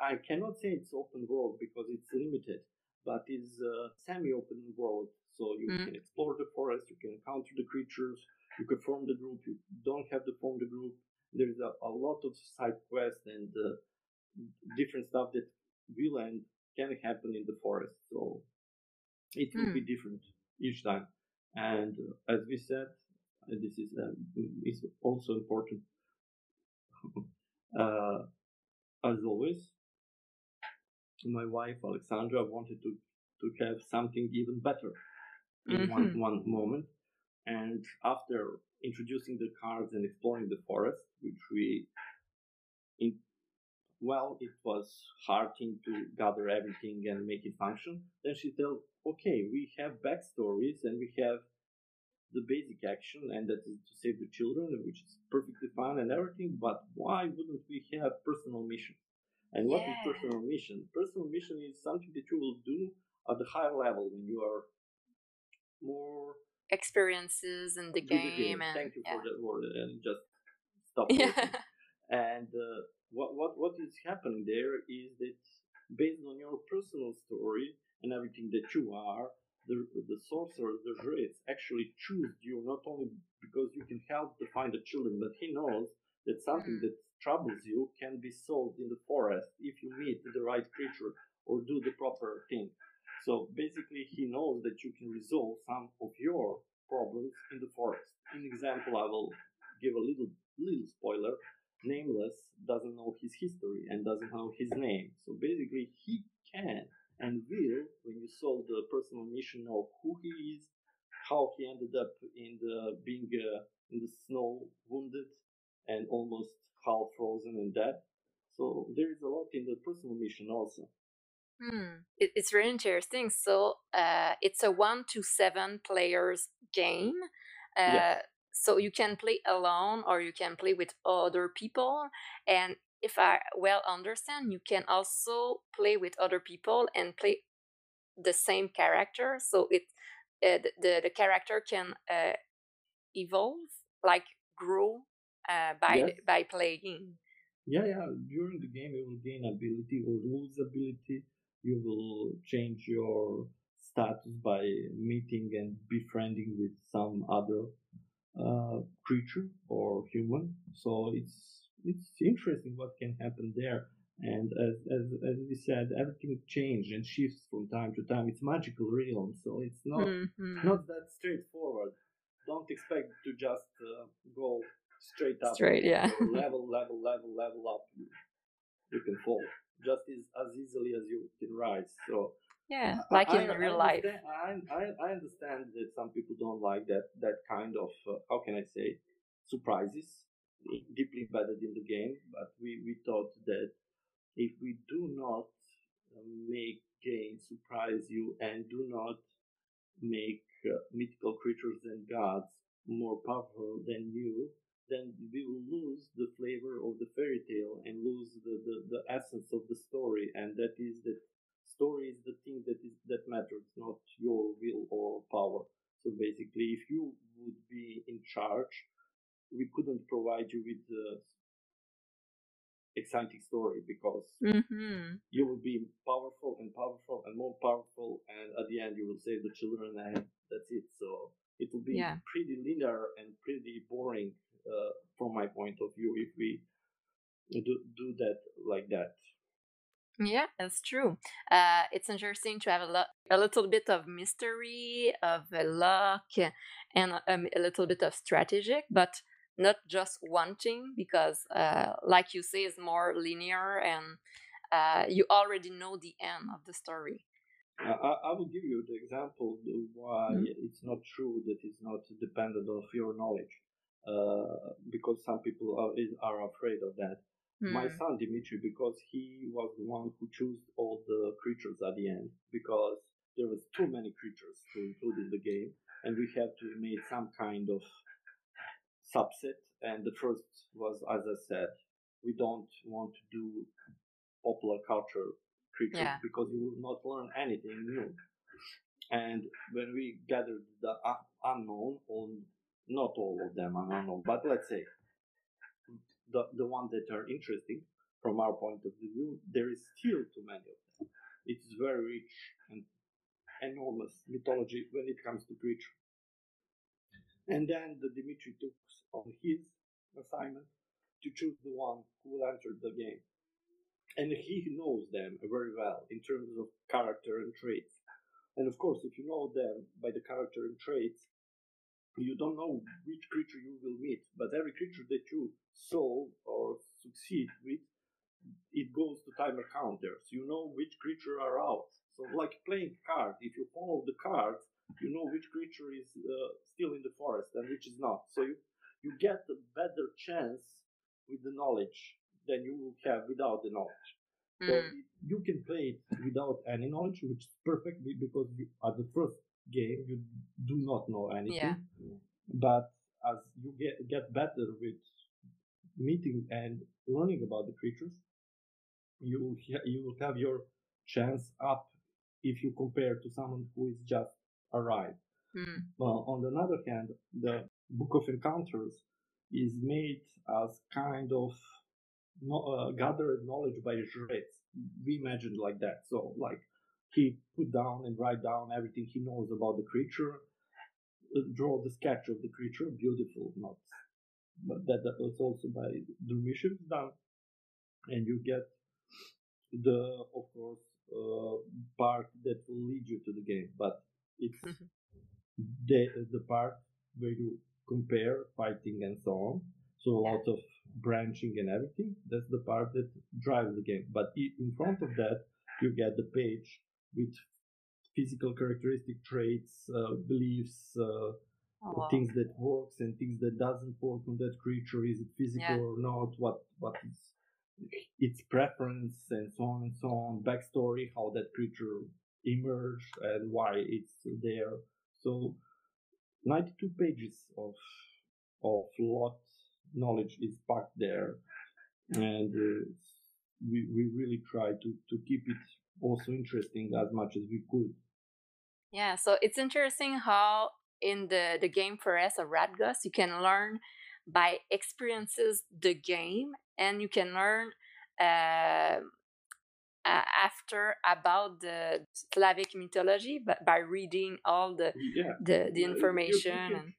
I cannot say it's open world because it's limited, but it's a semi-open world. So you mm. can explore the forest, you can encounter the creatures, you can form the group. You don't have to form the group. There's a, a lot of side quests and uh, different stuff that will and can happen in the forest. So it will mm. be hmm. different each time. And uh, as we said, this is uh, is also important. uh, as always, my wife Alexandra wanted to to have something even better in mm-hmm. one one moment, and after introducing the cards and exploring the forest, which we in well, it was hard thing to gather everything and make it function. Then she tells, okay, we have backstories and we have the basic action, and that is to save the children, which is perfectly fine and everything. But why wouldn't we have personal mission? And what yeah. is personal mission? Personal mission is something that you will do at the higher level when you are more experiences in the game. The game. And, Thank you yeah. for that word, and just stop. Yeah. and uh, what what what is happening there is that based on your personal story and everything that you are, the, the sorcerer, the Jrez, actually choose you not only because you can help to find the children, but he knows that something mm. that troubles you can be solved in the forest if you meet the right creature or do the proper thing. So basically, he knows that you can resolve some of your problems in the forest. In example, I will give a little little spoiler. Nameless doesn't know his history and doesn't know his name. So basically, he can and will, when you solve the personal mission of who he is, how he ended up in the being uh, in the snow, wounded and almost half frozen and dead. So there is a lot in the personal mission also. Hmm. It, it's very interesting. So uh, it's a one to seven players game. Uh, yes. So you can play alone or you can play with other people. And if I well understand, you can also play with other people and play the same character. So it uh, the the character can uh, evolve, like grow uh, by yes. by playing. Yeah, yeah. During the game, you will gain ability or lose ability. You will change your status by meeting and befriending with some other uh, creature or human. So it's it's interesting what can happen there. And as, as, as we said, everything changes and shifts from time to time. It's magical realm, so it's not mm-hmm. not that straightforward. Don't expect to just uh, go straight up. Straight, yeah. level, level, level, level up. You can fall just as, as easily as you can rise. So yeah, like I, in I, real I life. I, I understand that some people don't like that that kind of uh, how can I say surprises deeply embedded in the game, but we, we thought that if we do not uh, make games surprise you and do not make uh, mythical creatures and gods more powerful than you, then we will lose the flavor of the fairy tale and lose the, the, the essence of the story. And that is that story is the thing that is that matters, not your will or power. So basically, if you would be in charge we couldn't provide you with the exciting story because mm-hmm. you will be powerful and powerful and more powerful and at the end you will save the children and that's it so it will be yeah. pretty linear and pretty boring uh, from my point of view if we do, do that like that yeah, that's true. Uh, it's interesting to have a, lot, a little bit of mystery, of luck, and a, a little bit of strategic, but not just wanting because uh, like you say is more linear and uh, you already know the end of the story I, I will give you the example why mm-hmm. it's not true that it's not dependent of your knowledge uh, because some people are, are afraid of that mm. my son dimitri because he was the one who chose all the creatures at the end because there was too many creatures to include in the game and we had to make some kind of subset. And the first was, as I said, we don't want to do popular culture creatures yeah. because you will not learn anything new. And when we gathered the unknown, on not all of them are unknown, but let's say the the ones that are interesting from our point of view, there is still too many of them. It's very rich and enormous mythology when it comes to creatures. And then the Dimitri took on his assignment to choose the one who will enter the game. and he knows them very well in terms of character and traits. And of course, if you know them by the character and traits, you don't know which creature you will meet, but every creature that you solve or succeed with, it goes to timer counters. You know which creature are out. So, like playing card, if you follow the cards, you know which creature is uh, still in the forest and which is not. So you you get a better chance with the knowledge than you will have without the knowledge. Mm. So you can play it without any knowledge, which is perfect because you, at the first game you do not know anything. Yeah. But as you get get better with meeting and learning about the creatures, you you will have your chance up if you compare to someone who is just arrived. Mm. Well, on the other hand, the Book of Encounters is made as kind of no, uh, gathered knowledge by Jurets. We imagined like that. So, like, he put down and write down everything he knows about the creature, uh, draw the sketch of the creature, beautiful, not, but that, that was also by Durmisic done, and you get the, of course, uh, part that will lead you to the game, but it's mm-hmm. the the part where you compare fighting and so on. So a lot of branching and everything. That's the part that drives the game. But in front of that, you get the page with physical characteristic traits, uh, beliefs, uh, oh, things that works and things that doesn't work on that creature. Is it physical yeah. or not? What what is its preference and so on and so on. Backstory, how that creature emerged and why it's there. So 92 pages of of lot knowledge is packed there, and uh, we we really try to to keep it also interesting as much as we could. Yeah, so it's interesting how in the the game Forest of Radgost you can learn by experiences the game and you can learn uh, uh, after about the Slavic mythology but by reading all the yeah. the, the information you, you, can,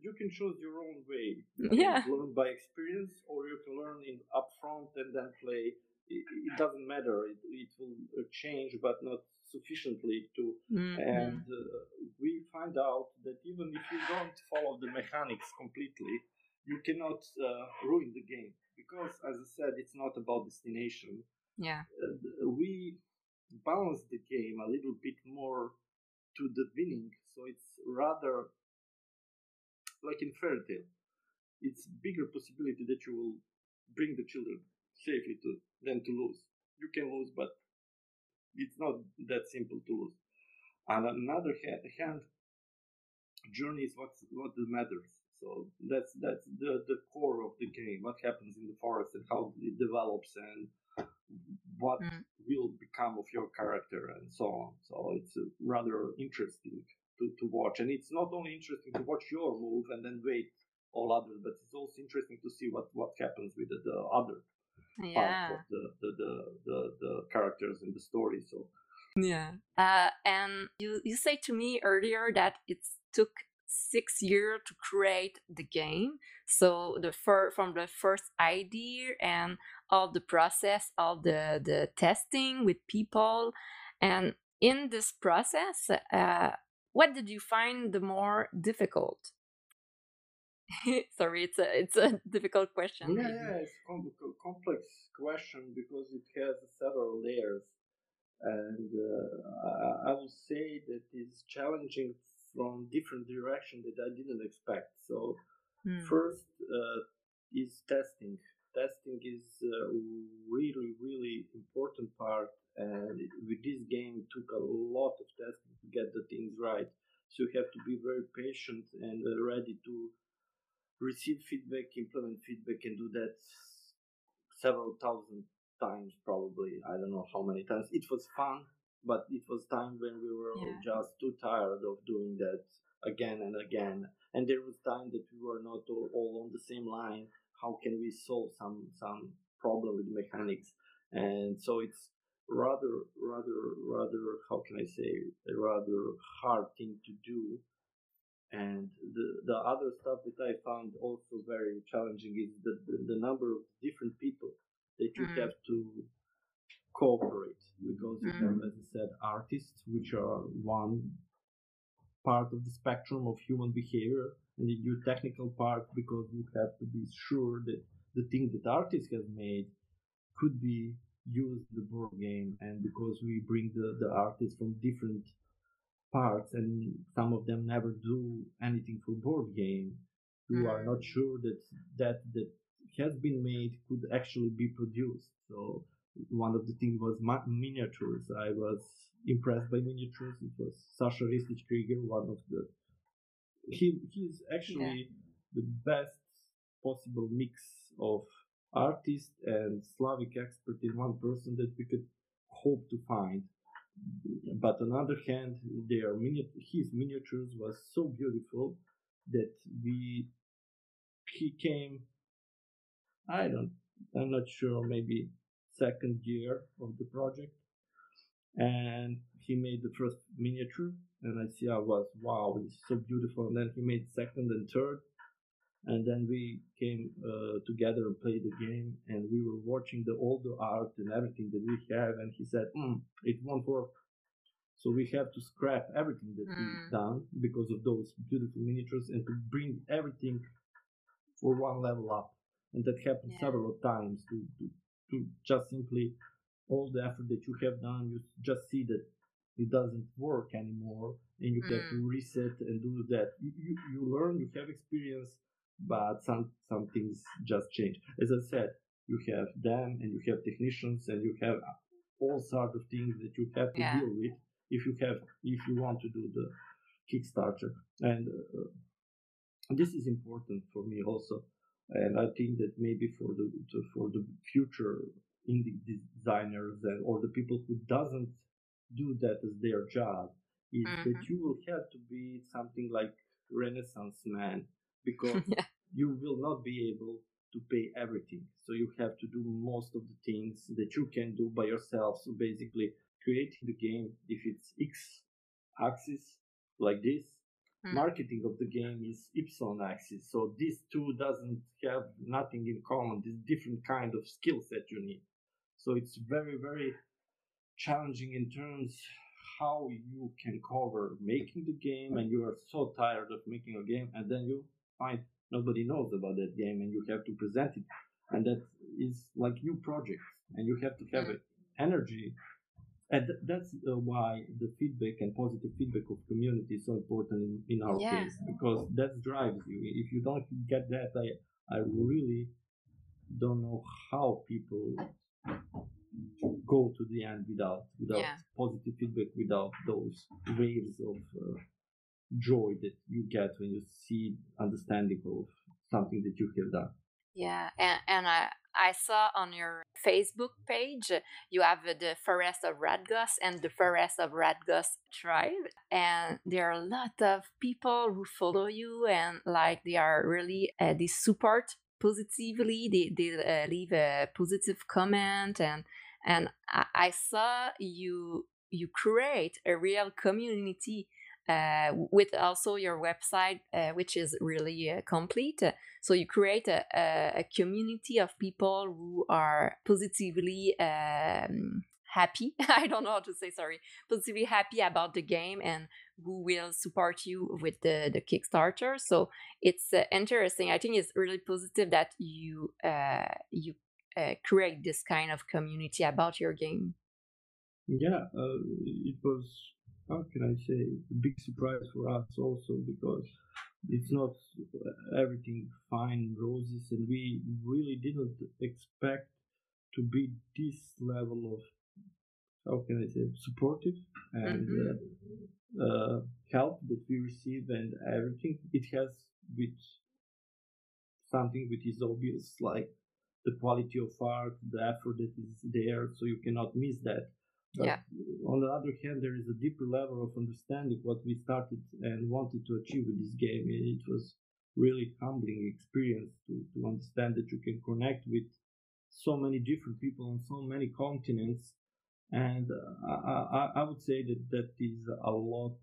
you can choose your own way. You yeah. learn by experience or you can learn in upfront and then play. It, it doesn't matter. It, it will uh, change, but not sufficiently to. Mm-hmm. And uh, we find out that even if you don't follow the mechanics completely, you cannot uh, ruin the game because, as I said, it's not about destination. Yeah. Uh, we balance the game a little bit more to the winning, so it's rather like in fairy tale. It's bigger possibility that you will bring the children safely to than to lose. You can lose, but it's not that simple to lose. And on another hand, journey is what what matters. So that's that's the the core of the game. What happens in the forest and how it develops and what mm. will become of your character and so on. So it's rather interesting to, to watch. And it's not only interesting to watch your move and then wait all others, but it's also interesting to see what, what happens with the, the other yeah. part of the, the, the, the, the characters in the story. So yeah. Uh, and you, you say to me earlier that it took six years to create the game. So the fir- from the first idea and all the process, all the the testing with people, and in this process, uh, what did you find the more difficult? Sorry, it's a it's a difficult question. Yeah, yeah, it's a com- complex question because it has several layers, and uh, I, I will say that it's challenging from different direction that I didn't expect. So mm. first uh, is testing. Testing is a really really important part, and with this game took a lot of testing to get the things right. So you have to be very patient and uh, ready to receive feedback, implement feedback, and do that several thousand times probably. I don't know how many times. It was fun but it was time when we were yeah. just too tired of doing that again and again and there was time that we were not all, all on the same line how can we solve some some problem with mechanics and so it's rather rather rather how can i say a rather hard thing to do and the the other stuff that i found also very challenging is the the, the number of different people that you mm-hmm. have to cooperate because you have, Mm. as I said, artists, which are one part of the spectrum of human behavior, and then your technical part because you have to be sure that the thing that artist has made could be used in the board game, and because we bring the, the artists from different parts, and some of them never do anything for board game, you are Mm. not sure that that that has been made could actually be produced. So one of the things was ma- miniatures. I was impressed by miniatures. It was Sasha Ristich Krieger, one of the he he's actually the best possible mix of artist and Slavic expert in one person that we could hope to find. But on the other hand, their mini- his miniatures was so beautiful that we he came I don't I'm not sure maybe second year of the project. And he made the first miniature and I see I was wow it's so beautiful. And then he made second and third and then we came uh, together and played the game and we were watching the all the art and everything that we have and he said mm, it won't work so we have to scrap everything that Mm. we've done because of those beautiful miniatures and to bring everything for one level up and that happened Yeah. several times to, to, to just simply all the effort that you have done you just see that it doesn't work anymore and you have to reset and do that you, you, you learn you have experience but some some things just change as i said you have them and you have technicians and you have all sorts of things that you have to Yeah. deal with if you have if you want to do the kickstarter and uh, this is important for me also and i think that maybe for the, for the future indie designers and, or the people who doesn't do that as their job is that Mhm. you will have to be something like renaissance man because yeah. You will not be able to pay everything. So you have to do most of the things that you can do by yourself. So basically creating the game. If it's x axis like this Mm. marketing of the game is Y axis. so these two doesn't have nothing in common. This different kind of skill set you need. So it's very very challenging in terms how you can cover making the game. And you are so tired of making a game and then you find nobody knows about that game and you have to present it and that is like new project and you have to have it energy and th- that's uh, why the feedback and positive feedback of community is so important in, in our Yeah. case because that drives you if you don't get that i i really don't know how people go to the end without without Yeah. positive feedback without those waves of uh, joy that you get when you see understanding of something that you have done Yeah, and, and I I saw on your Facebook page you have the Forest of Radgost and the Forest of Radgost tribe, and there are a lot of people who follow you and like they are really uh, they support positively. They they uh, leave a positive comment and and I, I saw you you create a real community uh, with also your website, uh, which is really uh, complete. So you create a, a, community of people who are positively um, happy. I don't know how to say sorry. Positively happy about the game and who will support you with the the Kickstarter. So it's uh, interesting. I think it's really positive that you uh, you uh, create this kind of community about your game. yeah uh, it was how can i say? A big surprise for us also because it's not everything fine roses and we really didn't expect to be this level of how can i say supportive and Mhm. uh, uh, help that we receive and everything. It has with something which is obvious like the quality of art the effort that is there so you cannot miss that but Yeah. on the other hand there is a deeper level of understanding what we started and wanted to achieve with this game and it was really humbling experience to, to understand that you can connect with so many different people on so many continents and uh, I, I, would say that that is a lot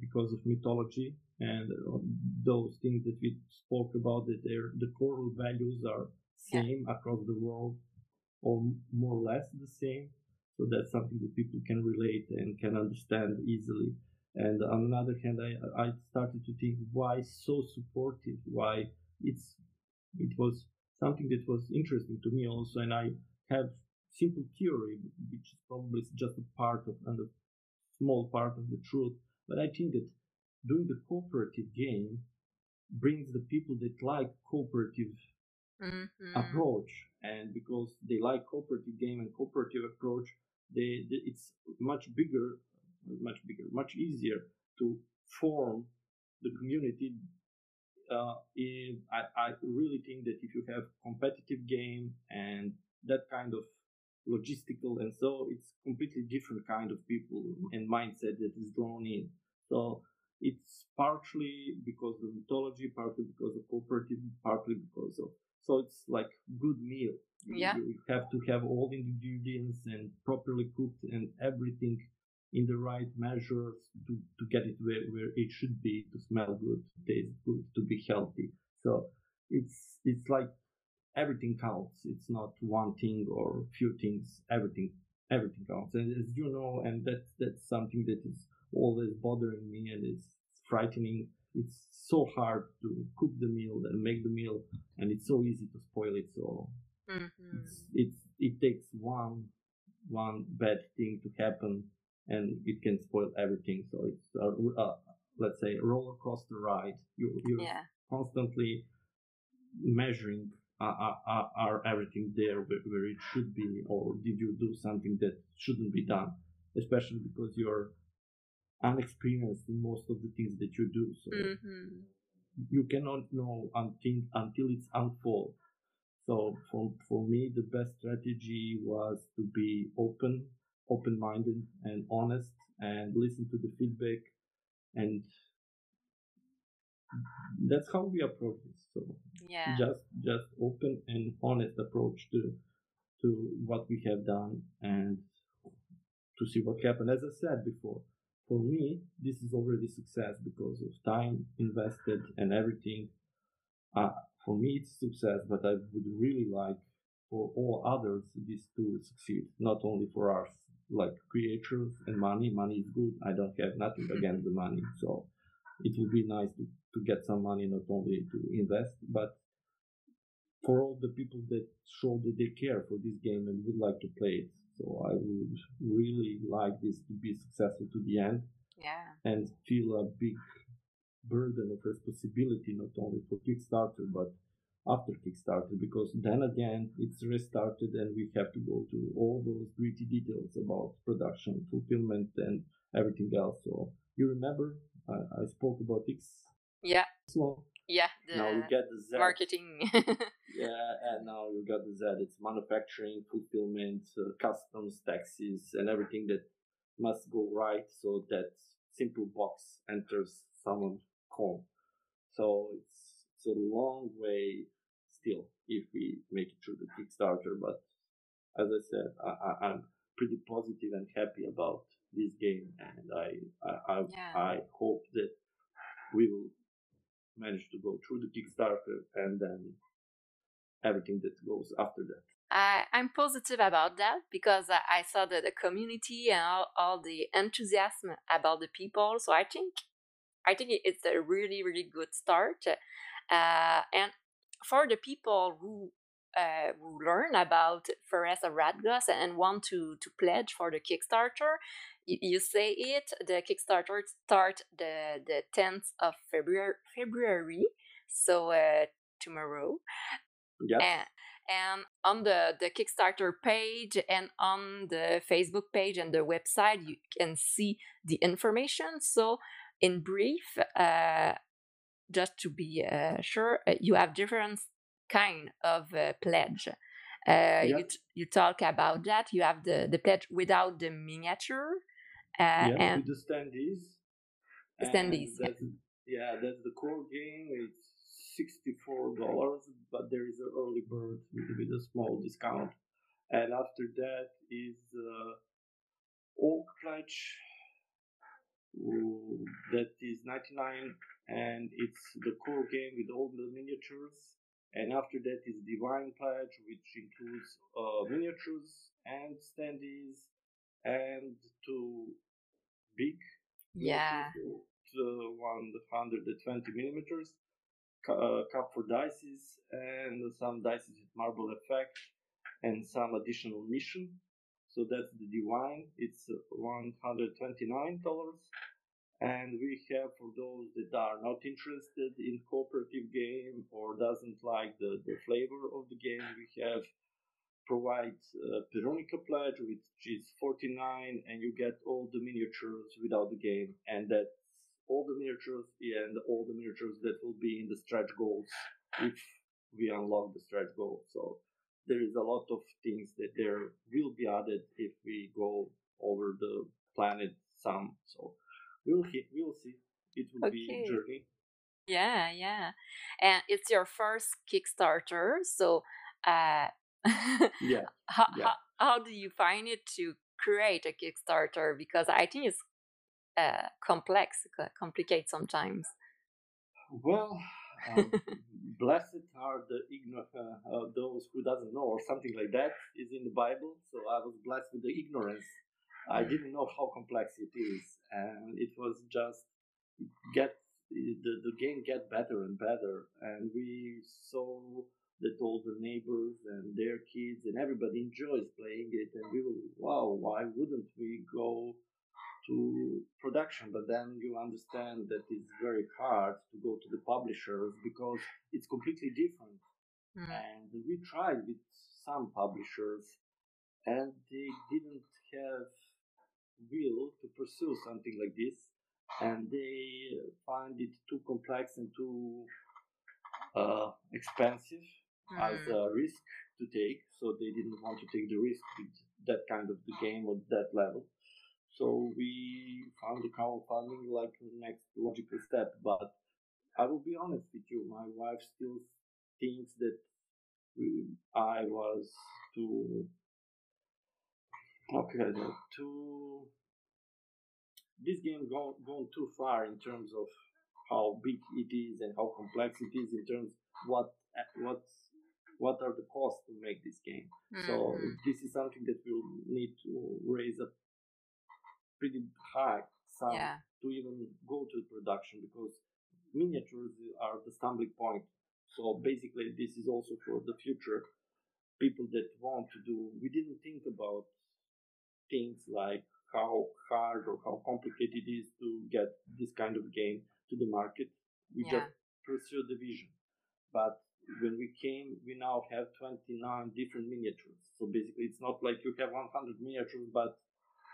because of mythology and uh, those things that we spoke about that their the core values are Yeah. same across the world or more or less the same So that's something that people can relate and can understand easily. And on the other hand, I, I started to think why so supportive, why it's, it was something that was interesting to me also. And I have simple theory, which is probably just a part of, and a small part of the truth. But I think that doing the cooperative game brings the people that like cooperative mm-hmm. approach and because they like cooperative game and cooperative approach it's much bigger much bigger much easier to form the community uh, I, I really think that if you have competitive game and that kind of logistical and so it's completely different kind of people and mindset that is drawn in. So it's partially because of mythology, partly because of cooperative, partly because of so it's like good meal. Yeah. You, have to have all the ingredients and properly cooked and everything in the right measures to, to get it where, where it should be to smell good, to taste good, to be healthy. So it's it's like everything counts. It's not one thing or few things. Everything everything counts. And as you know, and that's that's something that is always bothering me and it's frightening. It's so hard to cook the meal and make the meal, and it's so easy to spoil it. So mm-hmm. it's, it's it takes one one bad thing to happen, and it can spoil everything. So it's a, a let's say a roller coaster ride. You you're yeah. constantly measuring are, are, are, everything there where, where, it should be, or did you do something that shouldn't be done? Especially because you're unexperienced in most of the things that you do. So mm-hmm. you cannot know until until it's unfold. So for for me, the best strategy was to be open, open minded, and honest, and listen to the feedback, and that's how we approach this. So yeah. just just open and honest approach to to what we have done and to see what happened. As I said before, for me, this is already success because of time invested and everything. Uh, for me, it's success, but I would really like for all others this to succeed, not only for us, like creators and money. Money is good. I don't have nothing against the money. So it would be nice to, to get some money, not only to invest, but for all the people that show that they care for this game and would like to play it. So I would really like this to be successful to the end. Yeah. And feel a big burden of responsibility, not only for Kickstarter, but after Kickstarter, because then again, it's restarted and we have to go to all those gritty details about production, fulfillment, and everything else. So you remember I, I spoke about X. Yeah. So yeah. now you get the Z. Marketing. yeah, and now you got the Z. It's manufacturing, fulfillment, uh, customs, taxes, and everything that must go right so that simple box enters someone's home. So it's it's a long way still if we make it through the Kickstarter. But as I said, I, I, am pretty positive and happy about this game, and I I I, yeah. I hope that we will manage to go through the Kickstarter and then everything that goes after that. I, I'm positive about that because I, I saw the, the community and all, all the enthusiasm about the people. So I think I think it's a really really good start. Uh, and for the people who uh, who learn about Forest of Radgost and want to to pledge for the Kickstarter, you, say it. The Kickstarter start the the tenth of February. February, so uh, tomorrow. Yeah. And, and on the, the Kickstarter page and on the Facebook page and the website, you can see the information. So, in brief, uh, just to be uh, sure, uh, you have different kind of uh, pledge. Uh, you, you talk about that. You have the, the pledge without the miniature. Uh, yeah, and the standees. Standees. That's, yeah, that's the core game. It's $64, but there is an early bird with, with a small discount. And after that is uh, Oak Pledge, that is 99 and it's the core game with all the miniatures. And after that is Divine Pledge, which includes uh, miniatures and standees and to big yeah. to 120 millimeters uh, cup for dices and some dices with marble effect and some additional mission. So that's the divine it's 129 dollars and we have for those that are not interested in cooperative game or doesn't like the, the flavor of the game we have provide uh, Veronica pledge which is 49 and you get all the miniatures without the game and that's all the miniatures and all the miniatures that will be in the stretch goals if we unlock the stretch goals so there is a lot of things that there will be added if we go over the planet some so we'll. We'll see. It will okay. be a journey. Yeah, yeah, and it's your first Kickstarter, so uh, yeah, how, yeah. How, how do you find it to create a Kickstarter? Because I think it's uh, complex, complicated sometimes. Well, um, blessed are the ignorant, uh, uh, those who doesn't know, or something like that is in the Bible. So I was blessed with the ignorance I didn't know how complex it is, and it was just get the, the game get better and better, and we saw that all the neighbors and their kids and everybody enjoys playing it, and we were wow, why wouldn't we go to production? But then you understand that it's very hard to go to the publishers because it's completely different. Mm. And we tried with some publishers, and they didn't have will to pursue something like this, and they find it too complex and too uh, expensive mm. as a risk to take. So they didn't want to take the risk with that kind of the game or that level. So we found the crowdfunding like the next logical step. But I will be honest with you, my wife still thinks that I was too Okay, too. This game gone gone too far in terms of how big it is and how complex it is in terms what what what are the costs to make this game. Mm-hmm. So this is something that we'll need to raise a pretty high sum yeah. to even go to production because miniatures are the stumbling point. So basically, this is also for the future people that want to do. We didn't think about things like how hard or how complicated it is to get this kind of game to the market. We yeah. just pursue the vision. But when we came, we now have 29 different miniatures. So basically, it's not like you have 100 miniatures, but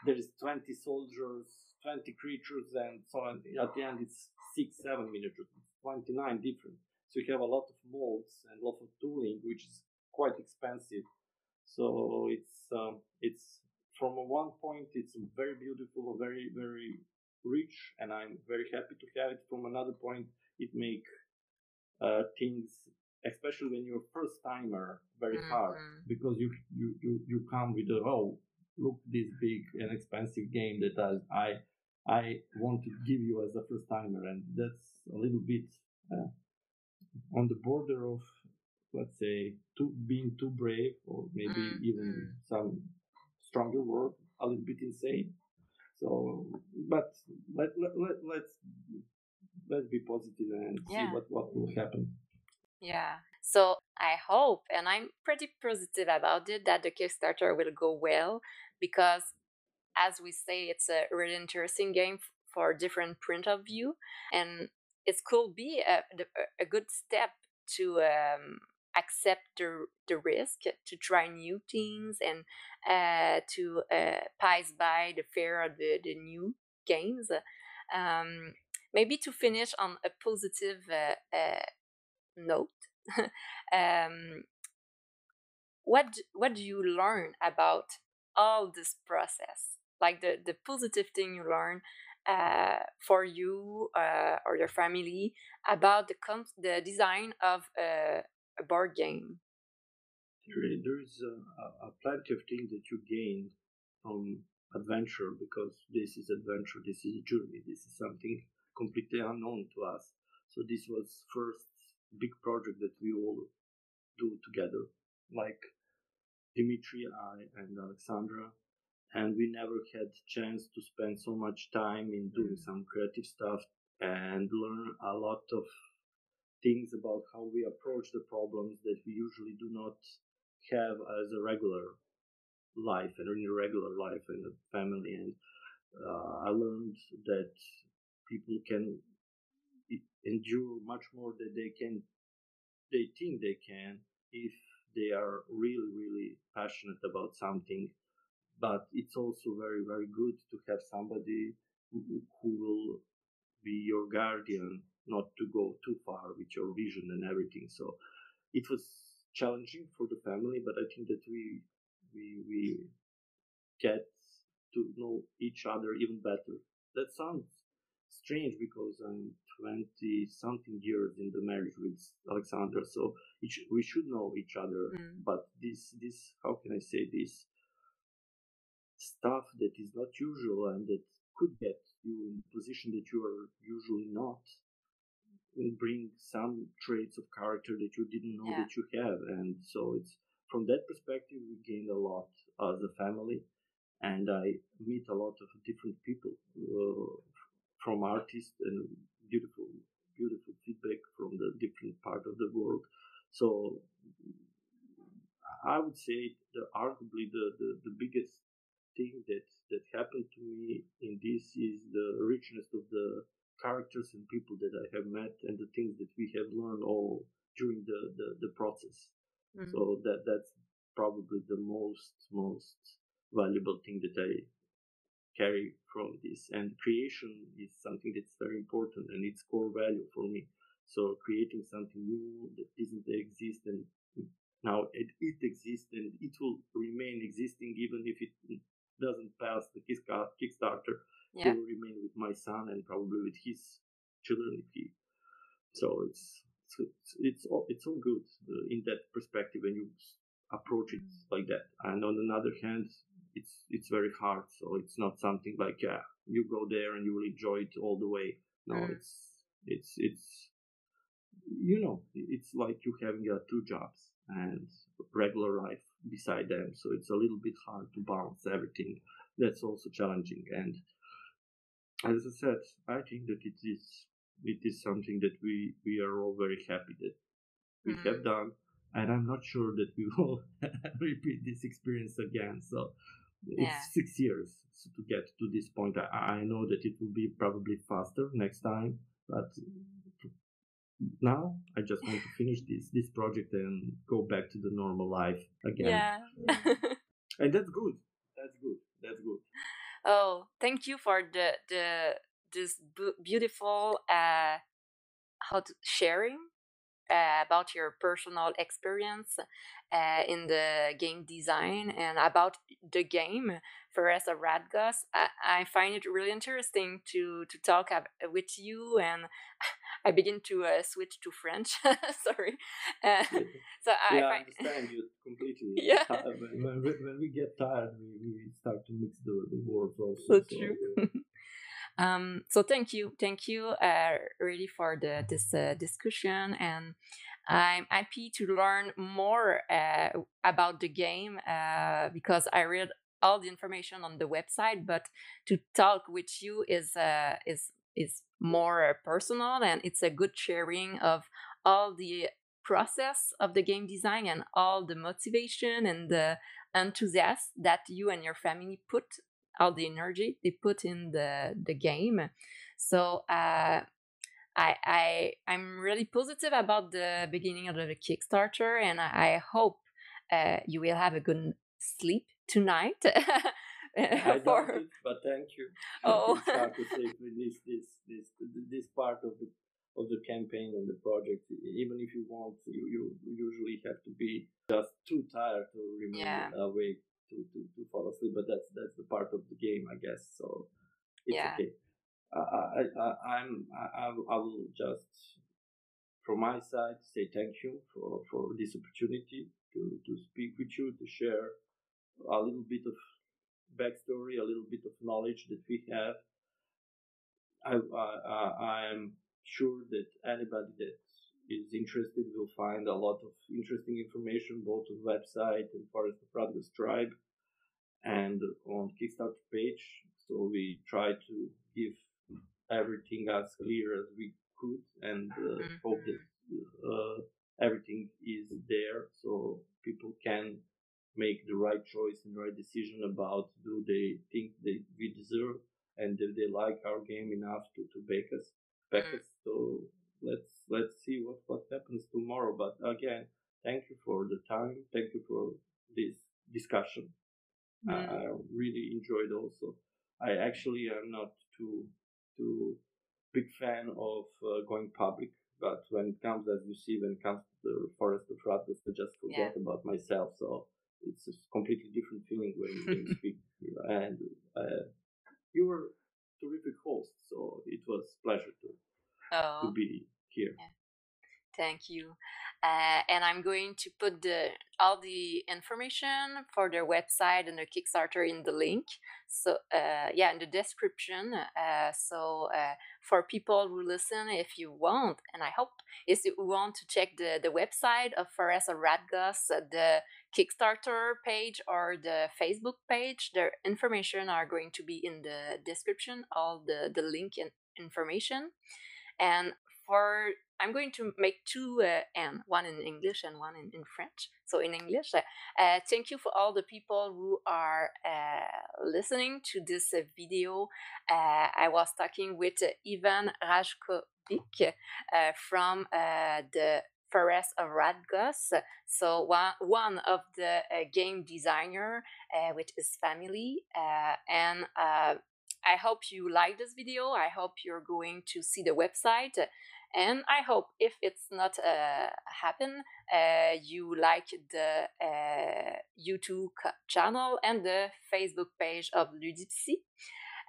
there is 20 soldiers, 20 creatures, and so on. At the end, it's six, seven miniatures, 29 different. So you have a lot of molds and a lot of tooling, which is quite expensive. So it's um, it's from one point it's very beautiful, very very rich, and I'm very happy to have it. From another point, it make uh, things, especially when you're a first timer, very mm-hmm. hard because you you you you come with a oh look this big and expensive game that I I I want to give you as a first timer, and that's a little bit uh, on the border of let's say too being too brave or maybe mm-hmm. even some stronger word, a little bit insane. So, but let, let, let, let's let's be positive and yeah. see what, what will happen. Yeah. So I hope, and I'm pretty positive about it, that the Kickstarter will go well because, as we say, it's a really interesting game for different point of view, and it could be a, a good step to um, accept the, the risk to try new things and uh, to uh, pass by the fear of the, the new games. Um, maybe to finish on a positive uh, uh note, um, what what do you learn about all this process? Like the, the positive thing you learn uh, for you uh, or your family about the the design of uh, a board game? There is a, a plenty of things that you gain from adventure because this is adventure, this is a journey, this is something completely unknown to us. So this was first big project that we all do together, like Dimitri, I, and Alexandra. and we never had chance to spend so much time in doing some creative stuff and learn a lot of things about how we approach the problems that we usually do not have as a regular life and in a regular life and a family and uh, I learned that people can endure much more than they can they think they can if they are really really passionate about something. But it's also very very good to have somebody who, who will be your guardian not to go too far with your vision and everything. So it was challenging for the family but i think that we we we get to know each other even better. That sounds strange because i'm 20 something years in the marriage with alexandra so we should know each other mm. but this this how can i say this stuff that is not usual and that could get you in a position that you are usually not and bring some traits of character that you didn't know yeah. that you have and so it's from that perspective we gained a lot as a family and i meet a lot of different people uh, from artists and beautiful beautiful feedback from the different part of the world so i would say that arguably the, the, the biggest thing that that happened to me in this is the richness of the characters and people that I have met and the things that we have learned all during the the, the process. Mm-hmm. So that that's probably the most most valuable thing that I carry from this. And creation is something that's very important and it's core value for me. So creating something new that doesn't exist and now it, it exists and it will remain existing even if it doesn't pass the Kickstarter, yeah. will remain with my son and probably with his children if he. So it's it's it's all it's all good uh, in that perspective when you approach it mm. like that. And on another hand, it's it's very hard. So it's not something like yeah, you go there and you will enjoy it all the way. No, mm. it's it's it's you know it's like you having uh, two jobs and regular life beside them. So it's a little bit hard to balance everything. That's also challenging. And as I said, I think that it is it is something that we we are all very happy that we mm-hmm. have done. And I'm not sure that we will repeat this experience again. So yeah. it's six years to get to this point. I, I know that it will be probably faster next time, but now I just want to finish this this project and go back to the normal life again. Yeah. and that's good. That's good. That's good. Oh, thank you for the the this beautiful uh how to sharing uh, about your personal experience uh, in the game design and about the game Forest of Radgost. I, I find it really interesting to to talk with you, and I begin to uh, switch to French. Sorry. Uh, so I, yeah, I understand you completely. Yeah. When, when we get tired, we, we start to mix the, the words also. So, so true. Um, so thank you, thank you, uh, really for the this uh, discussion, and I'm happy to learn more uh, about the game uh, because I read all the information on the website, but to talk with you is uh, is is more personal, and it's a good sharing of all the process of the game design and all the motivation and the enthusiasm that you and your family put all the energy they put in the the game. So uh, I I I'm really positive about the beginning of the Kickstarter, and I, I hope uh, you will have a good sleep tonight. I for... don't, but thank you. Oh, to say this this this this part of the of the campaign and the project. Even if you want, you you usually have to be just too tired to remain yeah. awake to, to, to fall asleep, but that's that's the part of the game, I guess. So it's yeah. okay. I, I, I'm I, I will just from my side say thank you for, for this opportunity to, to speak with you to share a little bit of backstory, a little bit of knowledge that we have. I I, I am sure that anybody that is interested will find a lot of interesting information both on the website and Forest of Radgost tribe. and on Kickstarter page. So we try to give everything as clear as we could and uh, mm-hmm. hope that uh, everything is there so people can make the right choice and right decision about do they think they we deserve and do they like our game enough to, to back us back mm. us so let's let's see what what happens tomorrow but again thank you for the time thank you for this discussion mm. I, I really enjoyed also i actually am not too too big fan of uh, going public but when it comes as you see when it comes to the forest of Radgost i just forget yeah. about myself so it's a completely different feeling when, when you speak. And uh, you were terrific host, so it was pleasure to oh. to be here. Yeah. Thank you. Uh, and I'm going to put the all the information for their website and their Kickstarter in the link. So uh, yeah, in the description. Uh, so uh, for people who listen, if you want, and I hope if you want to check the the website of Forest of Radgost, the Kickstarter page or the Facebook page, their information are going to be in the description. All the the link and information. And for I'm going to make two uh, and one in English and one in, in French. So in English, uh, uh, thank you for all the people who are uh, listening to this uh, video. Uh, I was talking with Ivan Rajkovic from the Forest of Radgost. So one, one of the game designer with his family and I hope you like this video. I hope you're going to see the website and I hope if it's not uh, happen, uh, you like the uh, YouTube channel and the Facebook page of Ludipsy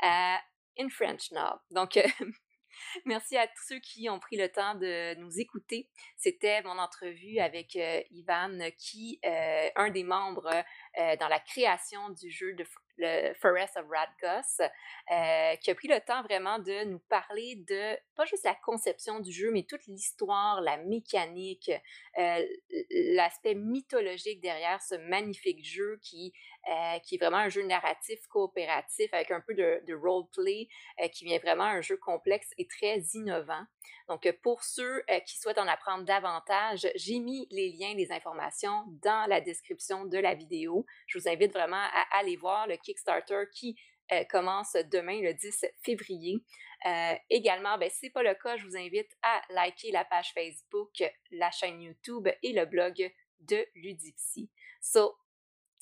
uh, in French now. Donc, merci à tous ceux qui ont pris le temps de nous écouter. C'était mon entrevue avec euh, Ivan, qui est euh, un des membres euh, dans la création du jeu de le Forest of Radgos, euh, qui a pris le temps vraiment de nous parler de pas juste la conception du jeu, mais toute l'histoire, la mécanique, euh, l'aspect mythologique derrière ce magnifique jeu qui, euh, qui est vraiment un jeu narratif coopératif avec un peu de, de roleplay, qui vient vraiment un jeu complexe et très innovant. Donc, pour ceux qui souhaitent en apprendre davantage, j'ai mis les liens, les informations dans la description de la vidéo. Je vous invite vraiment à aller voir le Kickstarter qui euh, commence demain, le 10 février. Euh, également, ben, si ce n'est pas le cas, je vous invite à liker la page Facebook, la chaîne YouTube et le blog de Ludipsy. So,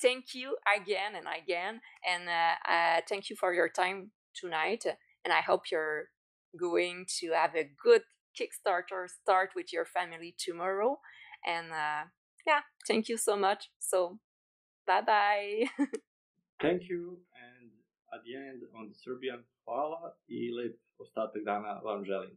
thank you again and again, and uh, uh, thank you for your time tonight. And I hope you're going to have a good Kickstarter start with your family tomorrow. And uh, yeah, thank you so much. So, bye bye. Thank you, and at the end, on the Serbian, hvala i lep dana vam želim.